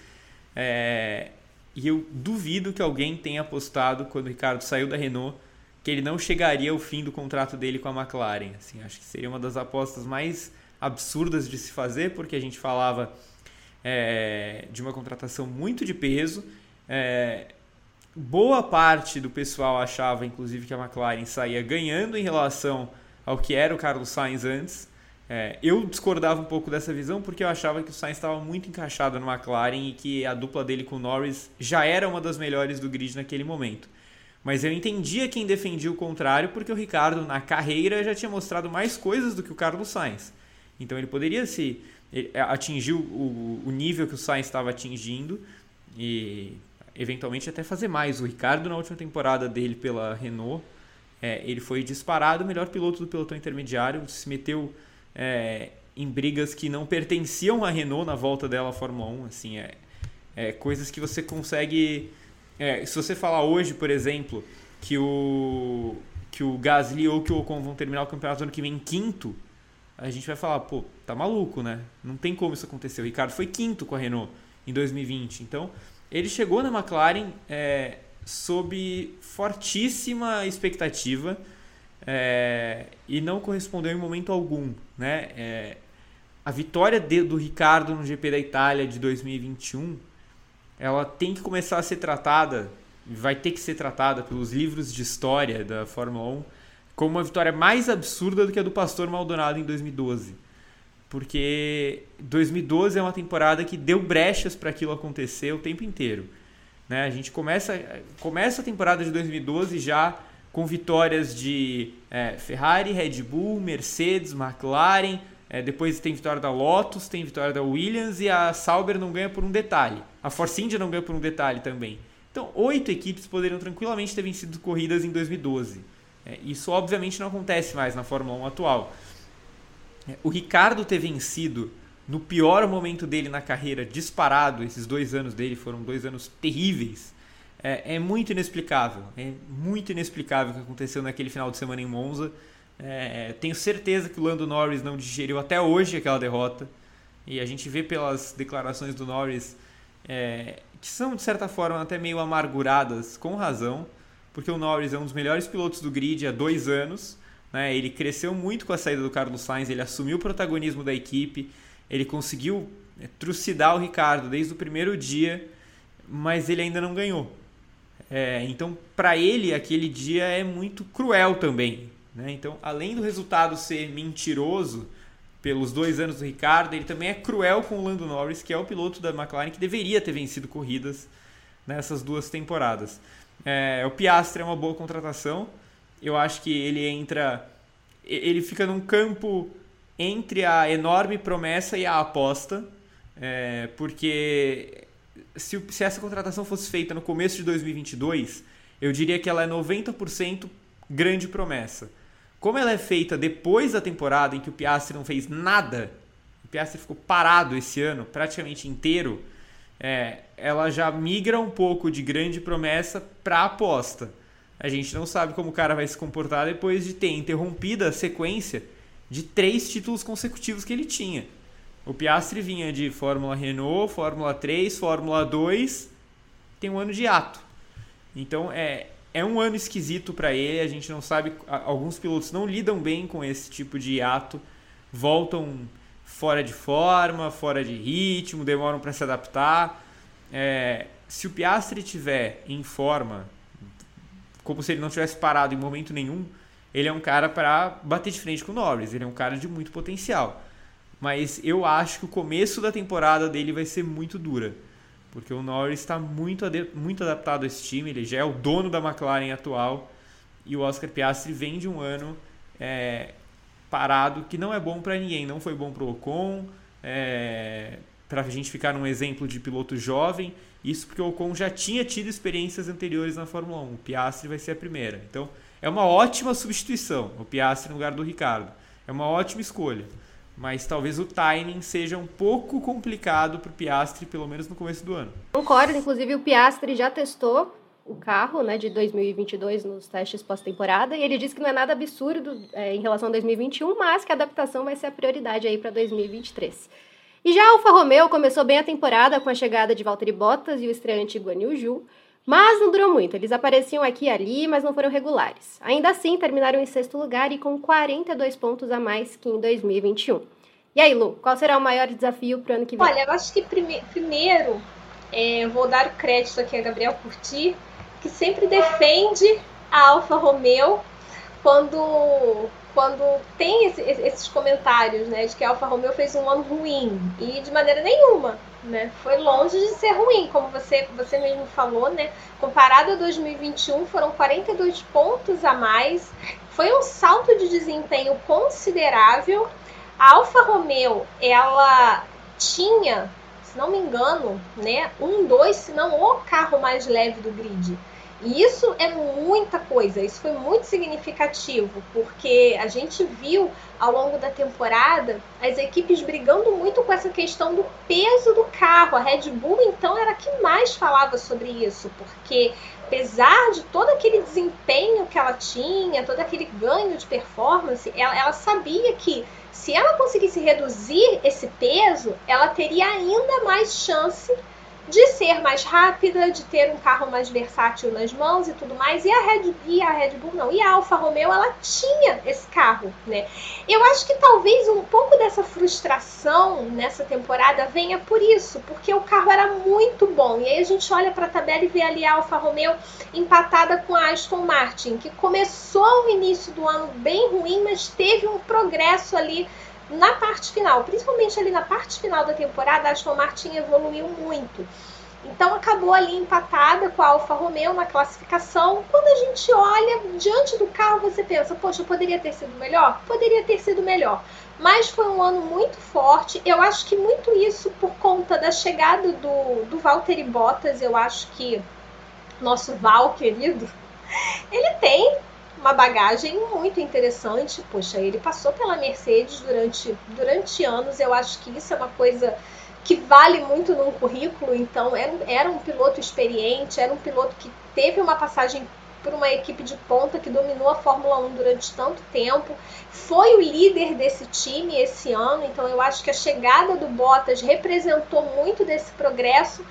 É, e eu duvido que alguém tenha apostado, quando o Ricardo saiu da Renault, que ele não chegaria ao fim do contrato dele com a McLaren. Assim, acho que seria uma das apostas mais absurdas de se fazer, porque a gente falava é, de uma contratação muito de peso. É, boa parte do pessoal achava, inclusive, que a McLaren saía ganhando em relação ao que era o Carlos Sainz antes. É, eu discordava um pouco dessa visão porque eu achava que o Sainz estava muito encaixado no McLaren e que a dupla dele com o Norris já era uma das melhores do grid naquele momento. Mas eu entendia quem defendia o contrário porque o Ricardo na carreira já tinha mostrado mais coisas do que o Carlos Sainz. Então ele poderia se é, atingir o, o nível que o Sainz estava atingindo e eventualmente até fazer mais. O Ricardo na última temporada dele pela Renault, é, ele foi disparado o melhor piloto do pelotão intermediário, se meteu é, em brigas que não pertenciam à Renault na volta dela à Fórmula 1. Assim, é, é coisas que você consegue. É, se você falar hoje, por exemplo, que o, que o Gasly ou que o Ocon vão terminar o campeonato ano que vem em quinto, a gente vai falar, pô, tá maluco, né? Não tem como isso acontecer. O Ricardo foi quinto com a Renault em 2020. Então, ele chegou na McLaren é, sob fortíssima expectativa é, e não correspondeu em momento algum. Né? É, a vitória de, do Ricardo no GP da Itália de 2021 ela tem que começar a ser tratada, vai ter que ser tratada pelos livros de história da Fórmula 1 como uma vitória mais absurda do que a do Pastor Maldonado em 2012. Porque 2012 é uma temporada que deu brechas para aquilo acontecer o tempo inteiro. Né? A gente começa, começa a temporada de 2012 já com vitórias de é, Ferrari, Red Bull, Mercedes, McLaren. É, depois tem vitória da Lotus, tem vitória da Williams e a Sauber não ganha por um detalhe. A Force India não ganha por um detalhe também. Então, oito equipes poderiam tranquilamente ter vencido corridas em 2012. É, isso, obviamente, não acontece mais na Fórmula 1 atual. É, o Ricardo ter vencido no pior momento dele na carreira, disparado, esses dois anos dele foram dois anos terríveis é, é, muito inexplicável. É muito inexplicável o que aconteceu naquele final de semana em Monza. É, tenho certeza que o Lando Norris não digeriu até hoje aquela derrota. E a gente vê pelas declarações do Norris é, que são, de certa forma, até meio amarguradas, com razão, porque o Norris é um dos melhores pilotos do grid há dois anos. Né? Ele cresceu muito com a saída do Carlos Sainz, ele assumiu o protagonismo da equipe, ele conseguiu é, trucidar o Ricardo desde o primeiro dia, mas ele ainda não ganhou. É, então, para ele, aquele dia é muito cruel também. Né? Então, além do resultado ser mentiroso pelos dois anos do Ricardo, ele também é cruel com o Lando Norris, que é o piloto da McLaren que deveria ter vencido corridas nessas duas temporadas. É, o Piastri é uma boa contratação. Eu acho que ele entra. Ele fica num campo entre a enorme promessa e a aposta, é, porque se, se essa contratação fosse feita no começo de 2022, eu diria que ela é 90% grande promessa. Como ela é feita depois da temporada em que o Piastri não fez nada, o Piastri ficou parado esse ano praticamente inteiro, é, ela já migra um pouco de grande promessa para aposta. A gente não sabe como o cara vai se comportar depois de ter interrompido a sequência de três títulos consecutivos que ele tinha. O Piastri vinha de Fórmula Renault, Fórmula 3, Fórmula 2, tem um ano de ato. Então é, é um ano esquisito para ele, a gente não sabe, alguns pilotos não lidam bem com esse tipo de ato, voltam fora de forma, fora de ritmo, demoram para se adaptar. é, se o Piastri tiver em forma, como se ele não tivesse parado em momento nenhum, ele é um cara para bater de frente com o Norris. Ele é um cara de muito potencial. Mas eu acho que o começo da temporada dele vai ser muito dura. Porque o Norris está muito, muito adaptado a esse time. Ele já é o dono da McLaren atual. E o Oscar Piastri vem de um ano é, parado que não é bom para ninguém. Não foi bom para o Ocon. É, para a gente ficar num exemplo de piloto jovem. Isso porque o Ocon já tinha tido experiências anteriores na Fórmula 1. O Piastri vai ser a primeira. Então é uma ótima substituição, o Piastri no lugar do Ricardo. É uma ótima escolha. Mas talvez o timing seja um pouco complicado para o Piastri, pelo menos no começo do ano. Concordo, inclusive o Piastri já testou o carro né, de 2022 nos testes pós-temporada e ele disse que não é nada absurdo é, em relação a 2021, mas que a adaptação vai ser a prioridade aí para 2023. E já a Alfa Romeo começou bem a temporada com a chegada de Valtteri Bottas e o estreante Guan Yu mas não durou muito, eles apareciam aqui e ali, mas não foram regulares. Ainda assim, terminaram em sexto lugar e com 42 pontos a mais que em 2021. E aí, Lu, qual será o maior desafio para o ano que vem? Olha, eu acho que prime primeiro é, vou dar o crédito aqui a Gabriel Curti, que sempre defende a Alfa Romeo quando quando tem esse, esses comentários, né, de que a Alfa Romeo fez um ano ruim e de maneira nenhuma, né, foi longe de ser ruim, como você você mesmo falou, né, comparado a 2021 foram 42 pontos a mais, foi um salto de desempenho considerável. A Alfa Romeo ela tinha, se não me engano, né, um, dois, se não o carro mais leve do grid. E isso é muita coisa, isso foi muito significativo, porque a gente viu ao longo da temporada as equipes brigando muito com essa questão do peso do carro. A Red Bull, então, era a que mais falava sobre isso, porque apesar de todo aquele desempenho que ela tinha, todo aquele ganho de performance, ela, ela sabia que se ela conseguisse reduzir esse peso, ela teria ainda mais chance ser mais rápida, de ter um carro mais versátil nas mãos e tudo mais. E a Red, e a Red Bull não, e a Alfa Romeo ela tinha esse carro, né? Eu acho que talvez um pouco dessa frustração nessa temporada venha por isso, porque o carro era muito bom. E aí a gente olha para a tabela e vê ali a Alfa Romeo empatada com a Aston Martin, que começou o início do ano bem ruim, mas teve um progresso ali na parte final, principalmente ali na parte final da temporada, a Aston Martin evoluiu muito. Então acabou ali empatada com a Alfa Romeo na classificação. Quando a gente olha diante do carro, você pensa, poxa, poderia ter sido melhor? Poderia ter sido melhor. Mas foi um ano muito forte. Eu acho que muito isso por conta da chegada do, do Valtteri Bottas. Eu acho que nosso Val querido, ele tem uma bagagem muito interessante. Poxa, ele passou pela Mercedes durante, durante anos. Eu acho que isso é uma coisa que vale muito num currículo. Então, era, era um piloto experiente, era um piloto que teve uma passagem por uma equipe de ponta que dominou a Fórmula 1 durante tanto tempo, foi o líder desse time esse ano, então eu acho que a chegada do Bottas representou muito desse progresso.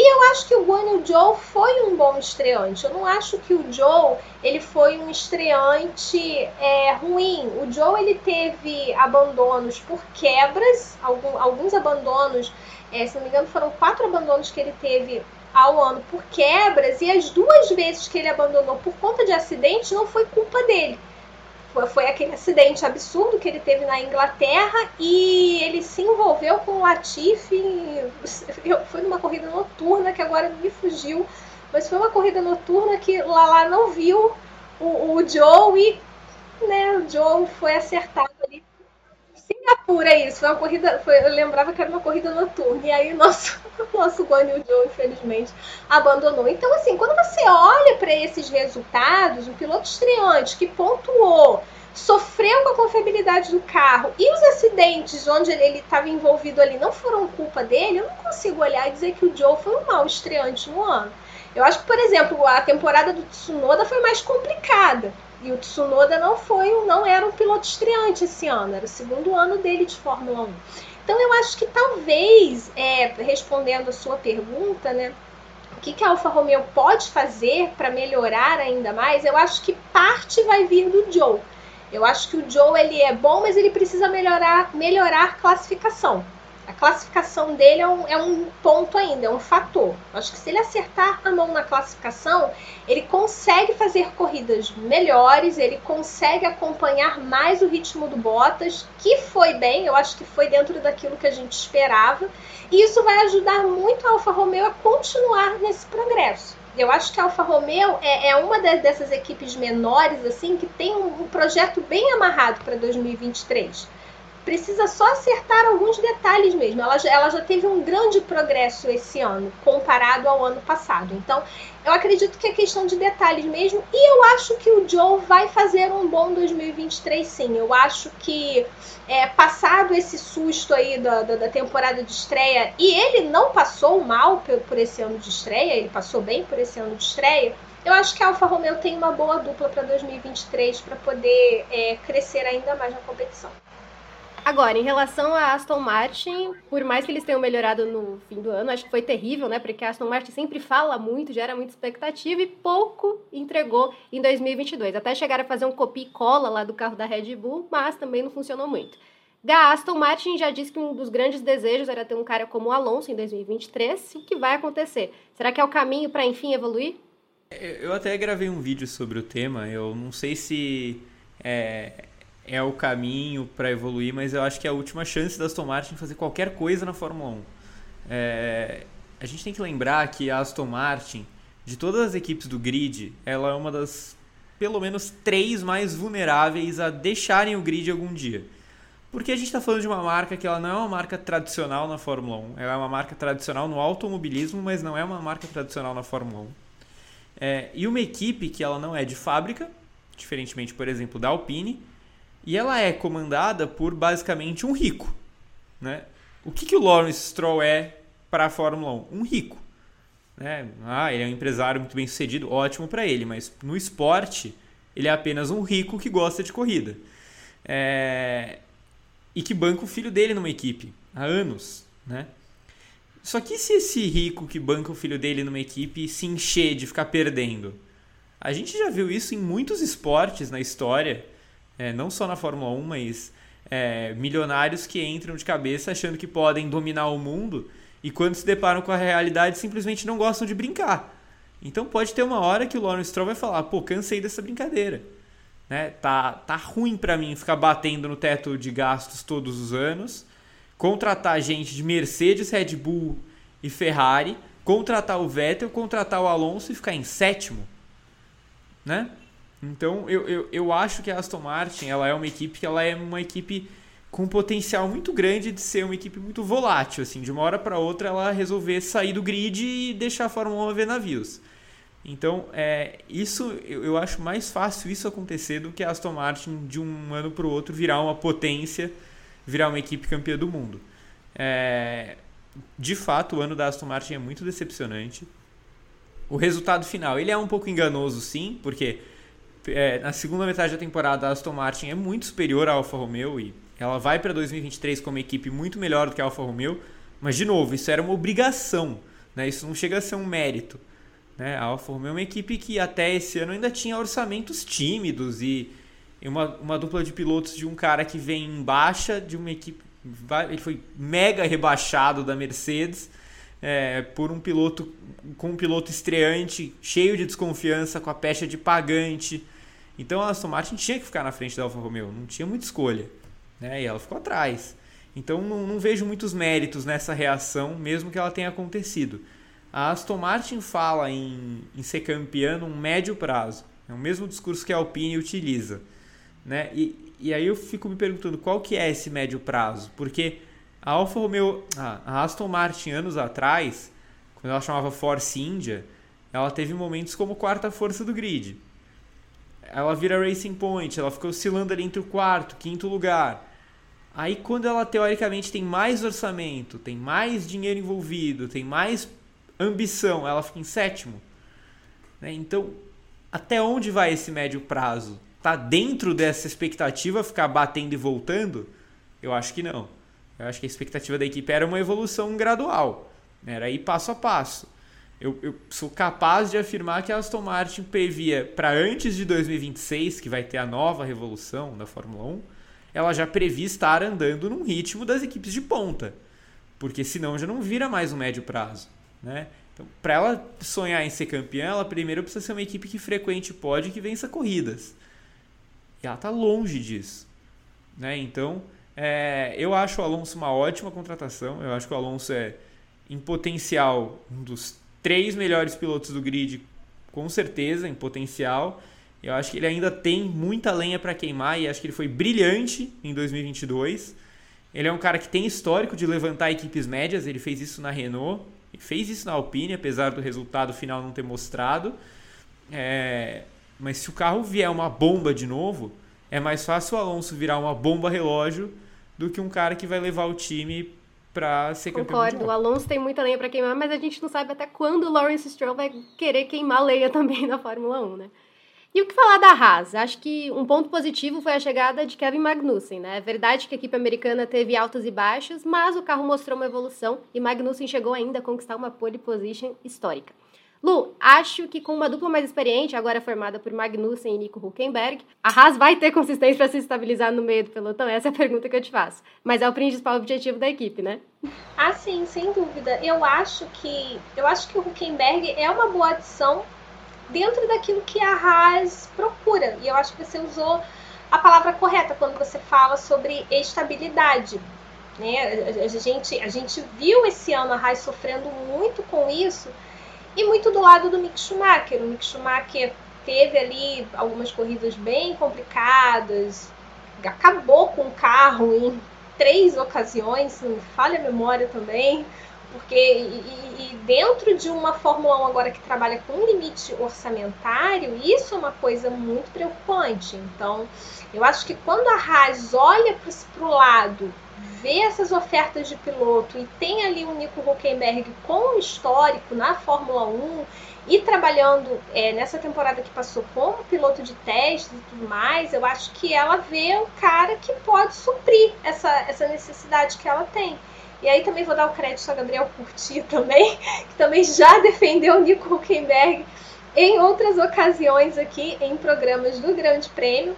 E eu acho que o Guanyu Joe foi um bom estreante. Eu não acho que o Joe ele foi um estreante é, ruim. O Joe ele teve abandonos por quebras, algum, alguns abandonos, é, se não me engano, foram quatro abandonos que ele teve ao ano por quebras, e as duas vezes que ele abandonou por conta de acidente não foi culpa dele foi aquele acidente absurdo que ele teve na Inglaterra e ele se envolveu com o Latifi. Foi numa corrida noturna que agora me fugiu, mas foi uma corrida noturna que Lala não viu o, o Joe e né, o Joe foi acertado ali Singapura, é isso. Foi uma corrida. Foi, eu lembrava que era uma corrida noturna. E aí nosso, nosso Guan Yu Zhou, infelizmente, abandonou. Então, assim, quando você olha para esses resultados, um piloto estreante que pontuou, sofreu com a confiabilidade do carro e os acidentes onde ele estava envolvido ali não foram culpa dele, eu não consigo olhar e dizer que o Joe foi um mau estreante no ano. Eu acho que, por exemplo, a temporada do Tsunoda foi mais complicada. E o Tsunoda não foi, não era um piloto estreante esse ano, era o segundo ano dele de Fórmula 1. Então eu acho que talvez, é, respondendo a sua pergunta, né, o que, que a Alfa Romeo pode fazer para melhorar ainda mais, eu acho que parte vai vir do Joe. Eu acho que o Joe ele é bom, mas ele precisa melhorar, melhorar a classificação. A classificação dele é um, é um ponto ainda, é um fator. Acho que se ele acertar a mão na classificação, ele consegue fazer corridas melhores, ele consegue acompanhar mais o ritmo do Bottas, que foi bem, eu acho que foi dentro daquilo que a gente esperava, e isso vai ajudar muito a Alfa Romeo a continuar nesse progresso. Eu acho que a Alfa Romeo é, é uma dessas equipes menores assim que tem um, um projeto bem amarrado para 2023 precisa só acertar alguns detalhes mesmo. Ela, ela já teve um grande progresso esse ano, comparado ao ano passado. Então, eu acredito que é questão de detalhes mesmo. E eu acho que o Joe vai fazer um bom 2023, sim. Eu acho que, é, passado esse susto aí da, da, da, temporada de estreia, e ele não passou mal por, por esse ano de estreia, ele passou bem por esse ano de estreia. Eu acho que a Alfa Romeo tem uma boa dupla para 2023 para poder é, crescer ainda mais na competição. Agora, em relação a Aston Martin, por mais que eles tenham melhorado no fim do ano, acho que foi terrível, né? Porque a Aston Martin sempre fala muito, gera muita expectativa e pouco entregou em 2022. Até chegaram a fazer um copia e cola lá do carro da Red Bull, mas também não funcionou muito. Da Aston Martin já disse que um dos grandes desejos era ter um cara como o Alonso em 2023. O que vai acontecer? Será que é o caminho para enfim evoluir? Eu até gravei um vídeo sobre o tema. Eu não sei se é, é o caminho para evoluir, mas eu acho que é a última chance da Aston Martin fazer qualquer coisa na Fórmula 1. É, a gente tem que lembrar que a Aston Martin, de todas as equipes do grid, ela é uma das pelo menos três mais vulneráveis a deixarem o grid algum dia. Porque a gente está falando de uma marca que ela não é uma marca tradicional na Fórmula 1. Ela é uma marca tradicional no automobilismo, mas não é uma marca tradicional na Fórmula 1. É, e uma equipe que ela não é de fábrica, diferentemente, por exemplo, da Alpine, e ela é comandada por basicamente um rico. Né? O que, que o Lawrence Stroll é para a Fórmula 1? Um rico. Né? Ah, ele é um empresário muito bem sucedido, ótimo para ele, mas no esporte ele é apenas um rico que gosta de corrida. É... E que banca o filho dele numa equipe há anos. Né? Só que se esse rico que banca o filho dele numa equipe se encher de ficar perdendo? A gente já viu isso em muitos esportes na história é, não só na Fórmula 1, mas é, milionários que entram de cabeça achando que podem dominar o mundo e quando se deparam com a realidade simplesmente não gostam de brincar. Então pode ter uma hora que o Lawrence Stroll vai falar, pô, cansei dessa brincadeira. Né? Tá, tá ruim para mim ficar batendo no teto de gastos todos os anos, contratar gente de Mercedes, Red Bull e Ferrari, contratar o Vettel, contratar o Alonso e ficar em sétimo. Né? Então eu, eu, eu acho que a Aston Martin ela é uma equipe que ela é uma equipe com um potencial muito grande de ser uma equipe muito volátil, assim, de uma hora para outra ela resolver sair do grid e deixar a Fórmula 1 ver navios. Então, é, isso eu, eu acho mais fácil isso acontecer do que a Aston Martin de um ano para o outro virar uma potência, virar uma equipe campeã do mundo. É, de fato, o ano da Aston Martin é muito decepcionante. O resultado final ele é um pouco enganoso, sim, porque é, na segunda metade da temporada a Aston Martin é muito superior à Alfa Romeo e ela vai para 2023 com uma equipe muito melhor do que a Alfa Romeo, mas de novo, isso era uma obrigação, né? Isso não chega a ser um mérito, né? A Alfa Romeo é uma equipe que até esse ano ainda tinha orçamentos tímidos e uma, uma dupla de pilotos de um cara que vem em baixa de uma equipe, ele foi mega rebaixado da Mercedes. É, por um piloto com um piloto estreante, cheio de desconfiança, com a pecha de pagante, então a Aston Martin tinha que ficar na frente da Alfa Romeo, não tinha muita escolha. Né? E ela ficou atrás. Então não, não, vejo muitos méritos nessa reação, mesmo que ela tenha acontecido. A Aston Martin fala em, em ser campeã num médio prazo. É o mesmo discurso que a Alpine utiliza. Né? E, e aí eu fico me perguntando qual que é esse médio prazo. Porque a Alfa Romeo, a Aston Martin anos atrás, quando ela chamava Force India, ela teve momentos como quarta força do grid ela vira Racing Point, ela fica oscilando ali entre o quarto, quinto lugar. Aí quando ela teoricamente tem mais orçamento, tem mais dinheiro envolvido, tem mais ambição, ela fica em sétimo. Né? Então, até onde vai esse médio prazo? Tá dentro dessa expectativa ficar batendo e voltando? Eu acho que não. Eu acho que a expectativa da equipe era uma evolução gradual. Era ir passo a passo eu, eu, sou capaz de afirmar que a Aston Martin previa para antes de 2026, que vai ter a nova revolução da Fórmula 1, ela já previa estar andando num ritmo das equipes de ponta. Porque senão já não vira mais um médio prazo. Né? Então, para ela sonhar em ser campeã, ela primeiro precisa ser uma equipe que frequente pode e que vença corridas. E ela está longe disso. Né? Então, é, eu acho o Alonso uma ótima contratação. Eu acho que o Alonso é, em potencial, um dos três melhores pilotos do grid, com certeza, em potencial. Eu acho que ele ainda tem muita lenha para queimar e acho que ele foi brilhante em 2022. Ele é um cara que tem histórico de levantar equipes médias, ele fez isso na Renault, fez isso na Alpine, apesar do resultado final não ter mostrado. É, mas se o carro vier uma bomba de novo, é mais fácil o Alonso virar uma bomba relógio do que um cara que vai levar o time para ser campeão Concordo, o Alonso tem muita lenha para queimar, mas a gente não sabe até quando o Lawrence Stroll vai querer queimar lenha também na Fórmula 1, né? E o que falar da Haas? Acho que um ponto positivo foi a chegada de Kevin Magnussen, né? É verdade que a equipe americana teve altos e baixos, mas o carro mostrou uma evolução e Magnussen chegou ainda a conquistar uma pole position histórica. Lu, acho que com uma dupla mais experiente, agora formada por Magnussen e Nico Huckenberg, a Haas vai ter consistência para se estabilizar no meio do pelotão? Essa é a pergunta que eu te faço. Mas é o principal objetivo da equipe, né? Ah, sim, sem dúvida. Eu acho que eu acho que o Huckenberg é uma boa adição dentro daquilo que a Haas procura. E eu acho que você usou a palavra correta quando você fala sobre estabilidade. Né? A, gente, a gente viu esse ano a Haas sofrendo muito com isso e muito do lado do Mick Schumacher. O Mick Schumacher teve ali algumas corridas bem complicadas, acabou com o carro em três ocasiões, se não me falha a memória também. Porque e, e, dentro de uma Fórmula 1 agora que trabalha com limite orçamentário, isso é uma coisa muito preocupante. Então, eu acho que quando a Haas olha para o lado, vê essas ofertas de piloto e tem ali o Nico Huckenberg com histórico na Fórmula 1 e trabalhando é, nessa temporada que passou como piloto de teste e tudo mais, eu acho que ela vê um cara que pode suprir essa, essa necessidade que ela tem. E aí também vou dar o crédito a Gabriel Curti também, que também já defendeu o Nico Huckenberg em outras ocasiões aqui em programas do Grande Prêmio.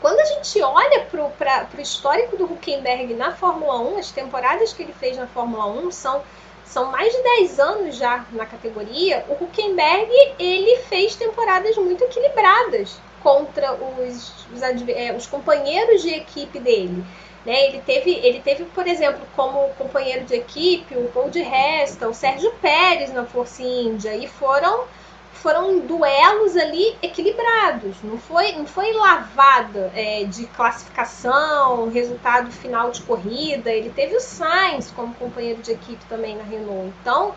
Quando a gente olha para o histórico do Huckenberg na Fórmula 1, as temporadas que ele fez na Fórmula 1 são, são mais de 10 anos já na categoria, o Huckenberg ele fez temporadas muito equilibradas contra os, os, é, os companheiros de equipe dele. Né? Ele, teve, ele teve, por exemplo, como companheiro de equipe o Paul de Resta, o Sérgio Pérez na Força Índia, e foram foram duelos ali equilibrados, não foi, não foi lavada é, de classificação, resultado final de corrida. Ele teve o Sainz como companheiro de equipe também na Renault. Então,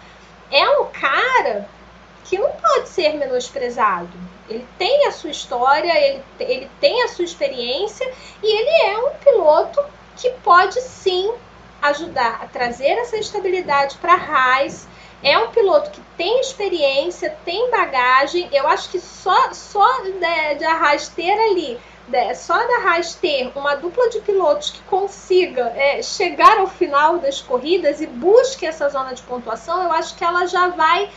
é um cara que não pode ser menosprezado. Ele tem a sua história, ele, ele tem a sua experiência e ele é um piloto que pode sim ajudar a trazer essa estabilidade para a Haas. É um piloto que tem experiência, tem bagagem. Eu acho que só, só de, de a Haas ter ali, de, só da Haas ter uma dupla de pilotos que consiga é, chegar ao final das corridas e busque essa zona de pontuação, eu acho que ela já vai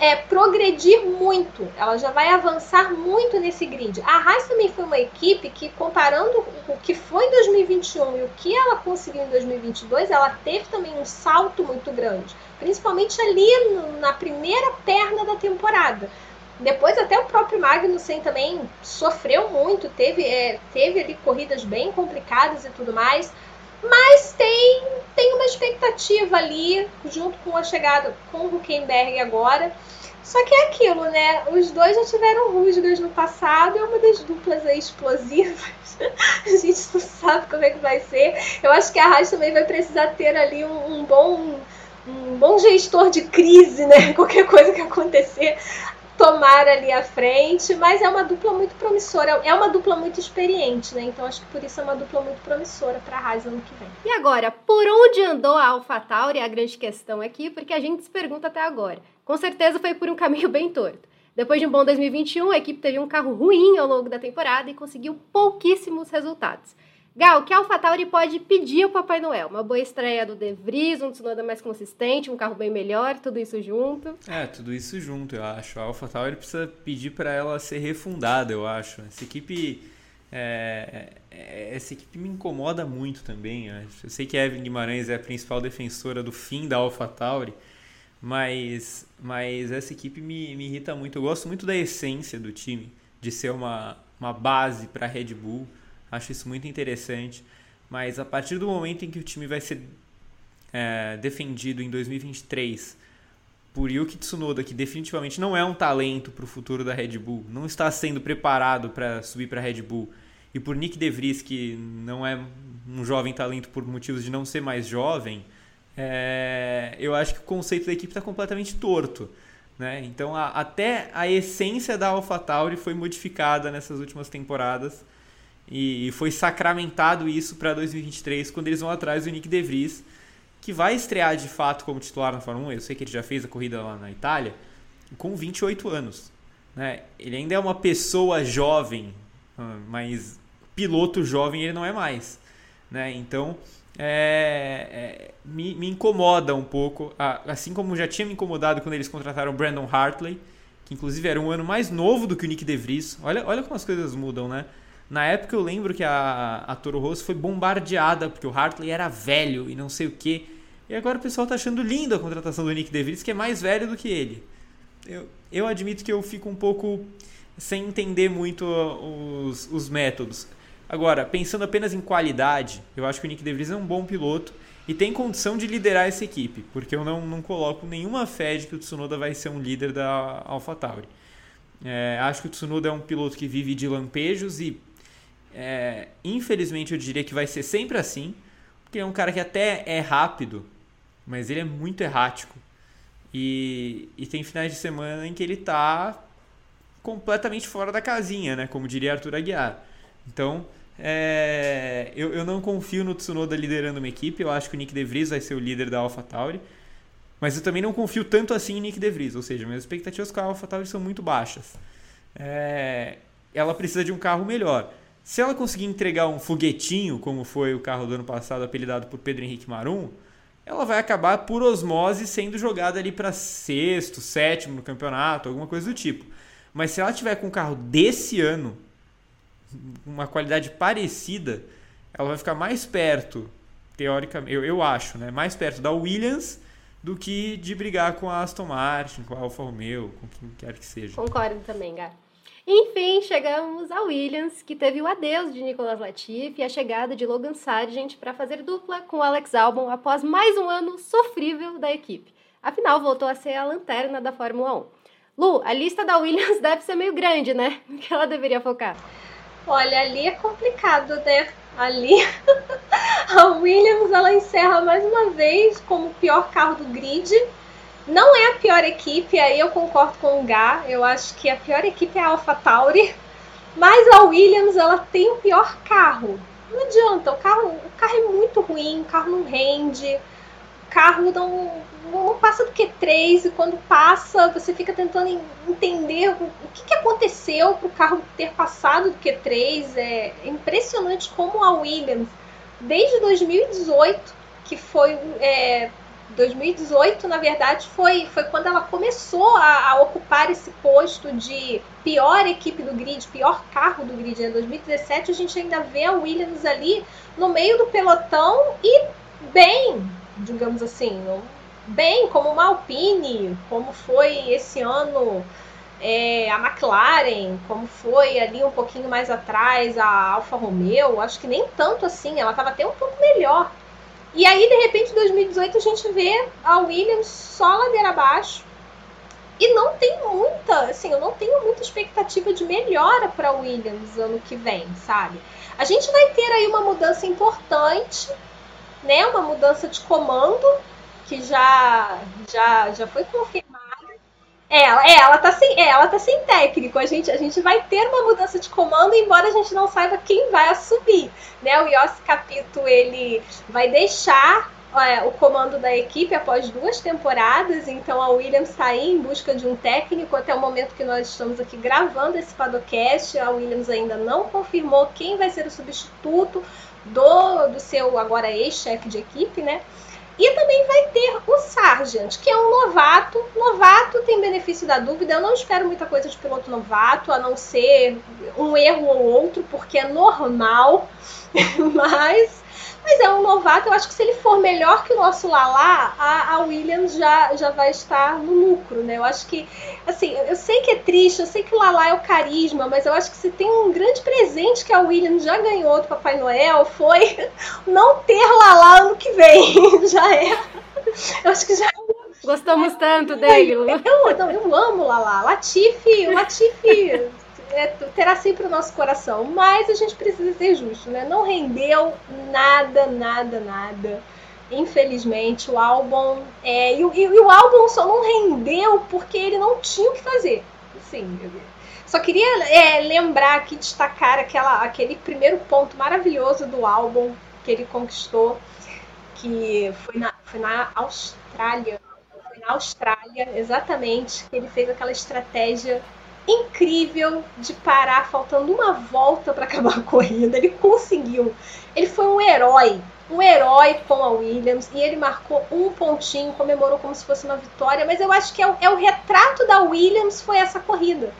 é, progredir muito, ela já vai avançar muito nesse grid. A Haas também foi uma equipe que, comparando o que foi em 2021 e o que ela conseguiu em 2022, ela teve também um salto muito grande, principalmente ali na primeira perna da temporada. Depois até o próprio Magnussen também sofreu muito, teve, é, teve ali corridas bem complicadas e tudo mais, mas tem, tem uma expectativa ali, junto com a chegada com o Huckenberg agora. Só que é aquilo, né? Os dois já tiveram rusgas no passado, é uma das duplas explosivas. a gente não sabe como é que vai ser. Eu acho que a Haas também vai precisar ter ali um, um bom um bom gestor de crise, né? Qualquer coisa que acontecer, tomar ali à frente, mas é uma dupla muito promissora, é uma dupla muito experiente, né? Então acho que por isso é uma dupla muito promissora para a Haas ano que vem. E agora, por onde andou a AlphaTauri? É a grande questão aqui, porque a gente se pergunta até agora. Com certeza foi por um caminho bem torto. Depois de um bom 2021, a equipe teve um carro ruim ao longo da temporada e conseguiu pouquíssimos resultados. Gal, que a AlphaTauri pode pedir ao Papai Noel? Uma boa estreia do De Vries, um Tsunoda mais consistente, um carro bem melhor, tudo isso junto? É, tudo isso junto, eu acho. A AlphaTauri precisa pedir para ela ser refundada, eu acho. Essa equipe, é, é, essa equipe me incomoda muito também. Eu sei que a Evelyn Guimarães é a principal defensora do fim da AlphaTauri, Mas, mas essa equipe me, me irrita muito. Eu gosto muito da essência do time, de ser uma, uma base para a Red Bull. Acho isso muito interessante. Mas a partir do momento em que o time vai ser é, defendido em 2023 por Yuki Tsunoda, que definitivamente não é um talento para o futuro da Red Bull, não está sendo preparado para subir para a Red Bull, e por Nick De Vries, que não é um jovem talento por motivos de não ser mais jovem, é, eu acho que o conceito da equipe está completamente torto. Né? Então, a, até a essência da AlphaTauri foi modificada nessas últimas temporadas e, foi sacramentado isso para 2023, quando eles vão atrás do Nick De Vries, que vai estrear de fato como titular na Fórmula 1. Eu sei que ele já fez a corrida lá na Itália, com 28 anos. Né? Ele ainda é uma pessoa jovem, ah, mas piloto jovem ele não é mais. Né? Então, é, é, me, me, incomoda um pouco, assim como já tinha me incomodado quando eles contrataram Brandon Hartley, que inclusive era um ano mais novo do que o Nick De Vries. Olha, olha como as coisas mudam, né? Na época eu lembro que a, a Toro Rosso foi bombardeada, porque o Hartley era velho e não sei o que. E agora o pessoal tá achando lindo a contratação do Nick De Vries, que é mais velho do que ele. Eu, eu admito que eu fico um pouco sem entender muito os, os métodos. Agora, pensando apenas em qualidade, eu acho que o Nick De Vries é um bom piloto e tem condição de liderar essa equipe, porque eu não, não coloco nenhuma fé de que o Tsunoda vai ser um líder da AlphaTauri. É, acho que o Tsunoda é um piloto que vive de lampejos e, é, infelizmente, eu diria que vai ser sempre assim, porque é um cara que até é rápido, mas ele é muito errático. E, e tem finais de semana em que ele está completamente fora da casinha, né? Como diria Arthur Aguiar. Então, é, eu, eu não confio no Tsunoda liderando uma equipe. Eu acho que o Nick De Vries vai ser o líder da AlphaTauri. Mas eu também não confio tanto assim em Nick De Vries. Ou seja, minhas expectativas com a AlphaTauri são muito baixas. É, ela precisa de um carro melhor. Se ela conseguir entregar um foguetinho, como foi o carro do ano passado apelidado por Pedro Henrique Marum, ela vai acabar por osmose sendo jogada ali para sexto, sétimo no campeonato, alguma coisa do tipo. Mas se ela tiver com um carro desse ano, uma qualidade parecida, ela vai ficar mais perto, teoricamente, eu, eu acho, né? Mais perto da Williams do que de brigar com a Aston Martin, com a Alfa Romeo, com quem quer que seja. Concordo também, Gá. Enfim, chegamos a Williams, que teve o adeus de Nicolas Latifi e a chegada de Logan Sargent para fazer dupla com Alex Albon após mais um ano sofrível da equipe. Afinal, voltou a ser a lanterna da Fórmula 1. Lu, a lista da Williams deve ser meio grande, né? O que ela deveria focar? Olha, ali é complicado, né? Ali a Williams ela encerra mais uma vez como o pior carro do grid. Não é a pior equipe, aí eu concordo com o Gá. Eu acho que a pior equipe é a AlphaTauri. Mas a Williams ela tem o pior carro. Não adianta, o carro, o carro é muito ruim, o carro não rende carro não, não passa do Q3 e quando passa você fica tentando entender o que, que aconteceu para o carro ter passado do Q3. É impressionante como a Williams, desde 2018, que foi. É, 2018, na verdade, foi, foi quando ela começou a, a, ocupar esse posto de pior equipe do grid, pior carro do grid. Em 2017, a gente ainda vê a Williams ali no meio do pelotão e bem, digamos assim, bem como uma Alpine, como foi esse ano é, a McLaren, como foi ali um pouquinho mais atrás a Alfa Romeo, acho que nem tanto assim, ela estava até um pouco melhor. E aí, de repente, em 2018, a gente vê a Williams só ladeira abaixo. E não tem muita, assim, eu não tenho muita expectativa de melhora para Williams ano que vem, sabe? A gente vai ter aí uma mudança importante né, uma mudança de comando que já já já foi confirmada. Ela, é, ela tá sem, é, ela tá sem técnico. A gente, a gente vai ter uma mudança de comando, embora a gente não saiba quem vai assumir, né? O Yossi Capito ele vai deixar é, o comando da equipe após duas temporadas, então a Williams aí em busca de um técnico até o momento que nós estamos aqui gravando esse Padocast. A Williams ainda não confirmou quem vai ser o substituto do, do seu agora ex-chefe de equipe, né? E também vai ter o Sargent, que é um novato. Novato tem benefício da dúvida. Eu não espero muita coisa de piloto novato, a não ser um erro ou outro, porque é normal. Mas Mas é um novato, eu acho que se ele for melhor que o nosso Lala, a, a Williams já, já vai estar no lucro, né? Eu acho que, assim, eu sei que é triste, eu sei que o Lala é o carisma, mas eu acho que se tem um grande presente que a Williams já ganhou do Papai Noel foi não ter Lala ano que vem. já é. Eu acho que já é Gostamos tanto dele. Eu, eu, eu amo Lala. Latifi, Latifi é, terá sempre o nosso coração, mas a gente precisa ser justo, né? Não rendeu nada, nada, nada. Infelizmente, o álbum. É, e, e, e o álbum só não rendeu porque ele não tinha o que fazer. Sim, só queria é, lembrar aqui, destacar aquela, aquele primeiro ponto maravilhoso do álbum que ele conquistou, que foi na, foi na Austrália. Foi na Austrália, exatamente, que ele fez aquela estratégia incrível de parar faltando uma volta para acabar a corrida. Ele conseguiu. Ele foi um herói, um herói com a Williams e ele marcou um pontinho, comemorou como se fosse uma vitória. Mas eu acho que é o, é o retrato da Williams foi essa corrida.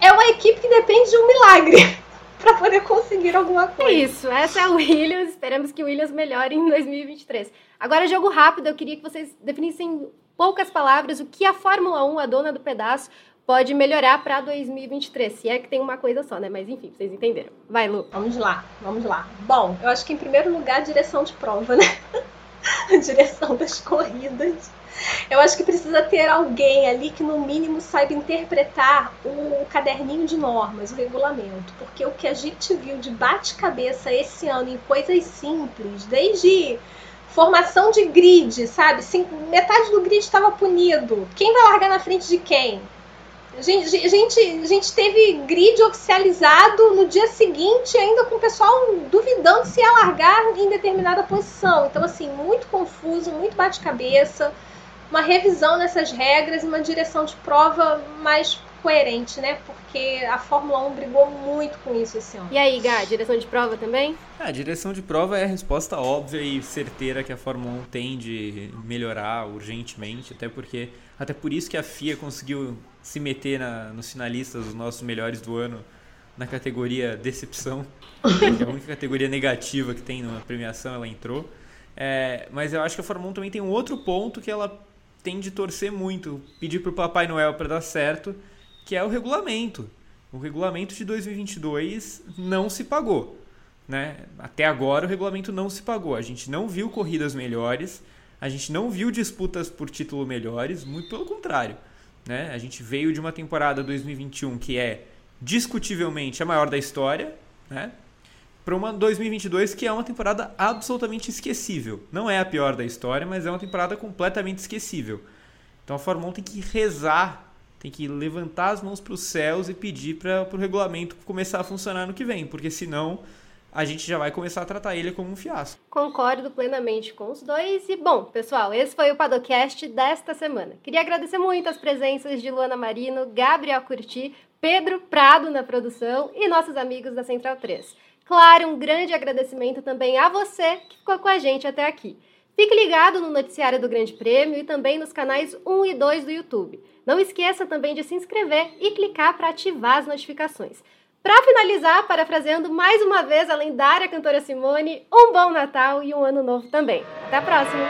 É uma equipe que depende de um milagre para poder conseguir alguma coisa. É isso, essa é a Williams. Esperamos que o Williams melhore em 2023. Agora, jogo rápido, eu queria que vocês definissem poucas palavras o que a Fórmula 1, a dona do pedaço, pode melhorar para 2023. Se é que tem uma coisa só, né? Mas enfim, vocês entenderam. Vai, Lu. Vamos lá, vamos lá. Bom, eu acho que em primeiro lugar, direção de prova, né? direção das corridas. Eu acho que precisa ter alguém ali que, no mínimo, saiba interpretar o caderninho de normas, o regulamento. Porque o que a gente viu de bate-cabeça esse ano em coisas simples, desde formação de grid, sabe? Sim, metade do grid estava punido. Quem vai largar na frente de quem? A gente, gente, a gente teve grid oficializado no dia seguinte, ainda com o pessoal duvidando se ia largar em determinada posição. Então, assim, muito confuso, muito bate-cabeça, uma revisão nessas regras e uma direção de prova mais coerente, né? Porque a Fórmula 1 brigou muito com isso esse ano. E aí, Gá, direção de prova também? É, a direção de prova é a resposta óbvia e certeira que a Fórmula 1 tem de melhorar urgentemente, até porque até por isso que a FIA conseguiu se meter na, nos finalistas, os nossos melhores do ano, na categoria decepção, é a única categoria negativa que tem na premiação, ela entrou. É, mas eu acho que a Fórmula 1 também tem um outro ponto que ela tem de torcer muito, pedir para o Papai Noel para dar certo, que é o regulamento. O regulamento de 2022 não se pagou. Né? Até agora o regulamento não se pagou. A gente não viu corridas melhores, a gente não viu disputas por título melhores, muito pelo contrário. Né? A gente veio de uma temporada 2021 que é discutivelmente a maior da história, né? para uma 2022 que é uma temporada absolutamente esquecível. Não é a pior da história, mas é uma temporada completamente esquecível. Então a Fórmula 1 tem que rezar, tem que levantar as mãos para os céus e pedir para o regulamento começar a funcionar no que vem, porque senão a gente já vai começar a tratar ele como um fiasco. Concordo plenamente com os dois. E, bom, pessoal, esse foi o Padocast desta semana. Queria agradecer muito as presenças de Luana Marino, Gabriel Curti, Pedro Prado na produção e nossos amigos da Central 3. Claro, um grande agradecimento também a você que ficou com a gente até aqui. Fique ligado no noticiário do Grande Prêmio e também nos canais 1 e 2 do YouTube. Não esqueça também de se inscrever e clicar para ativar as notificações. Para finalizar, parafraseando mais uma vez a lendária cantora Simone, um bom Natal e um ano novo também. Até a próxima!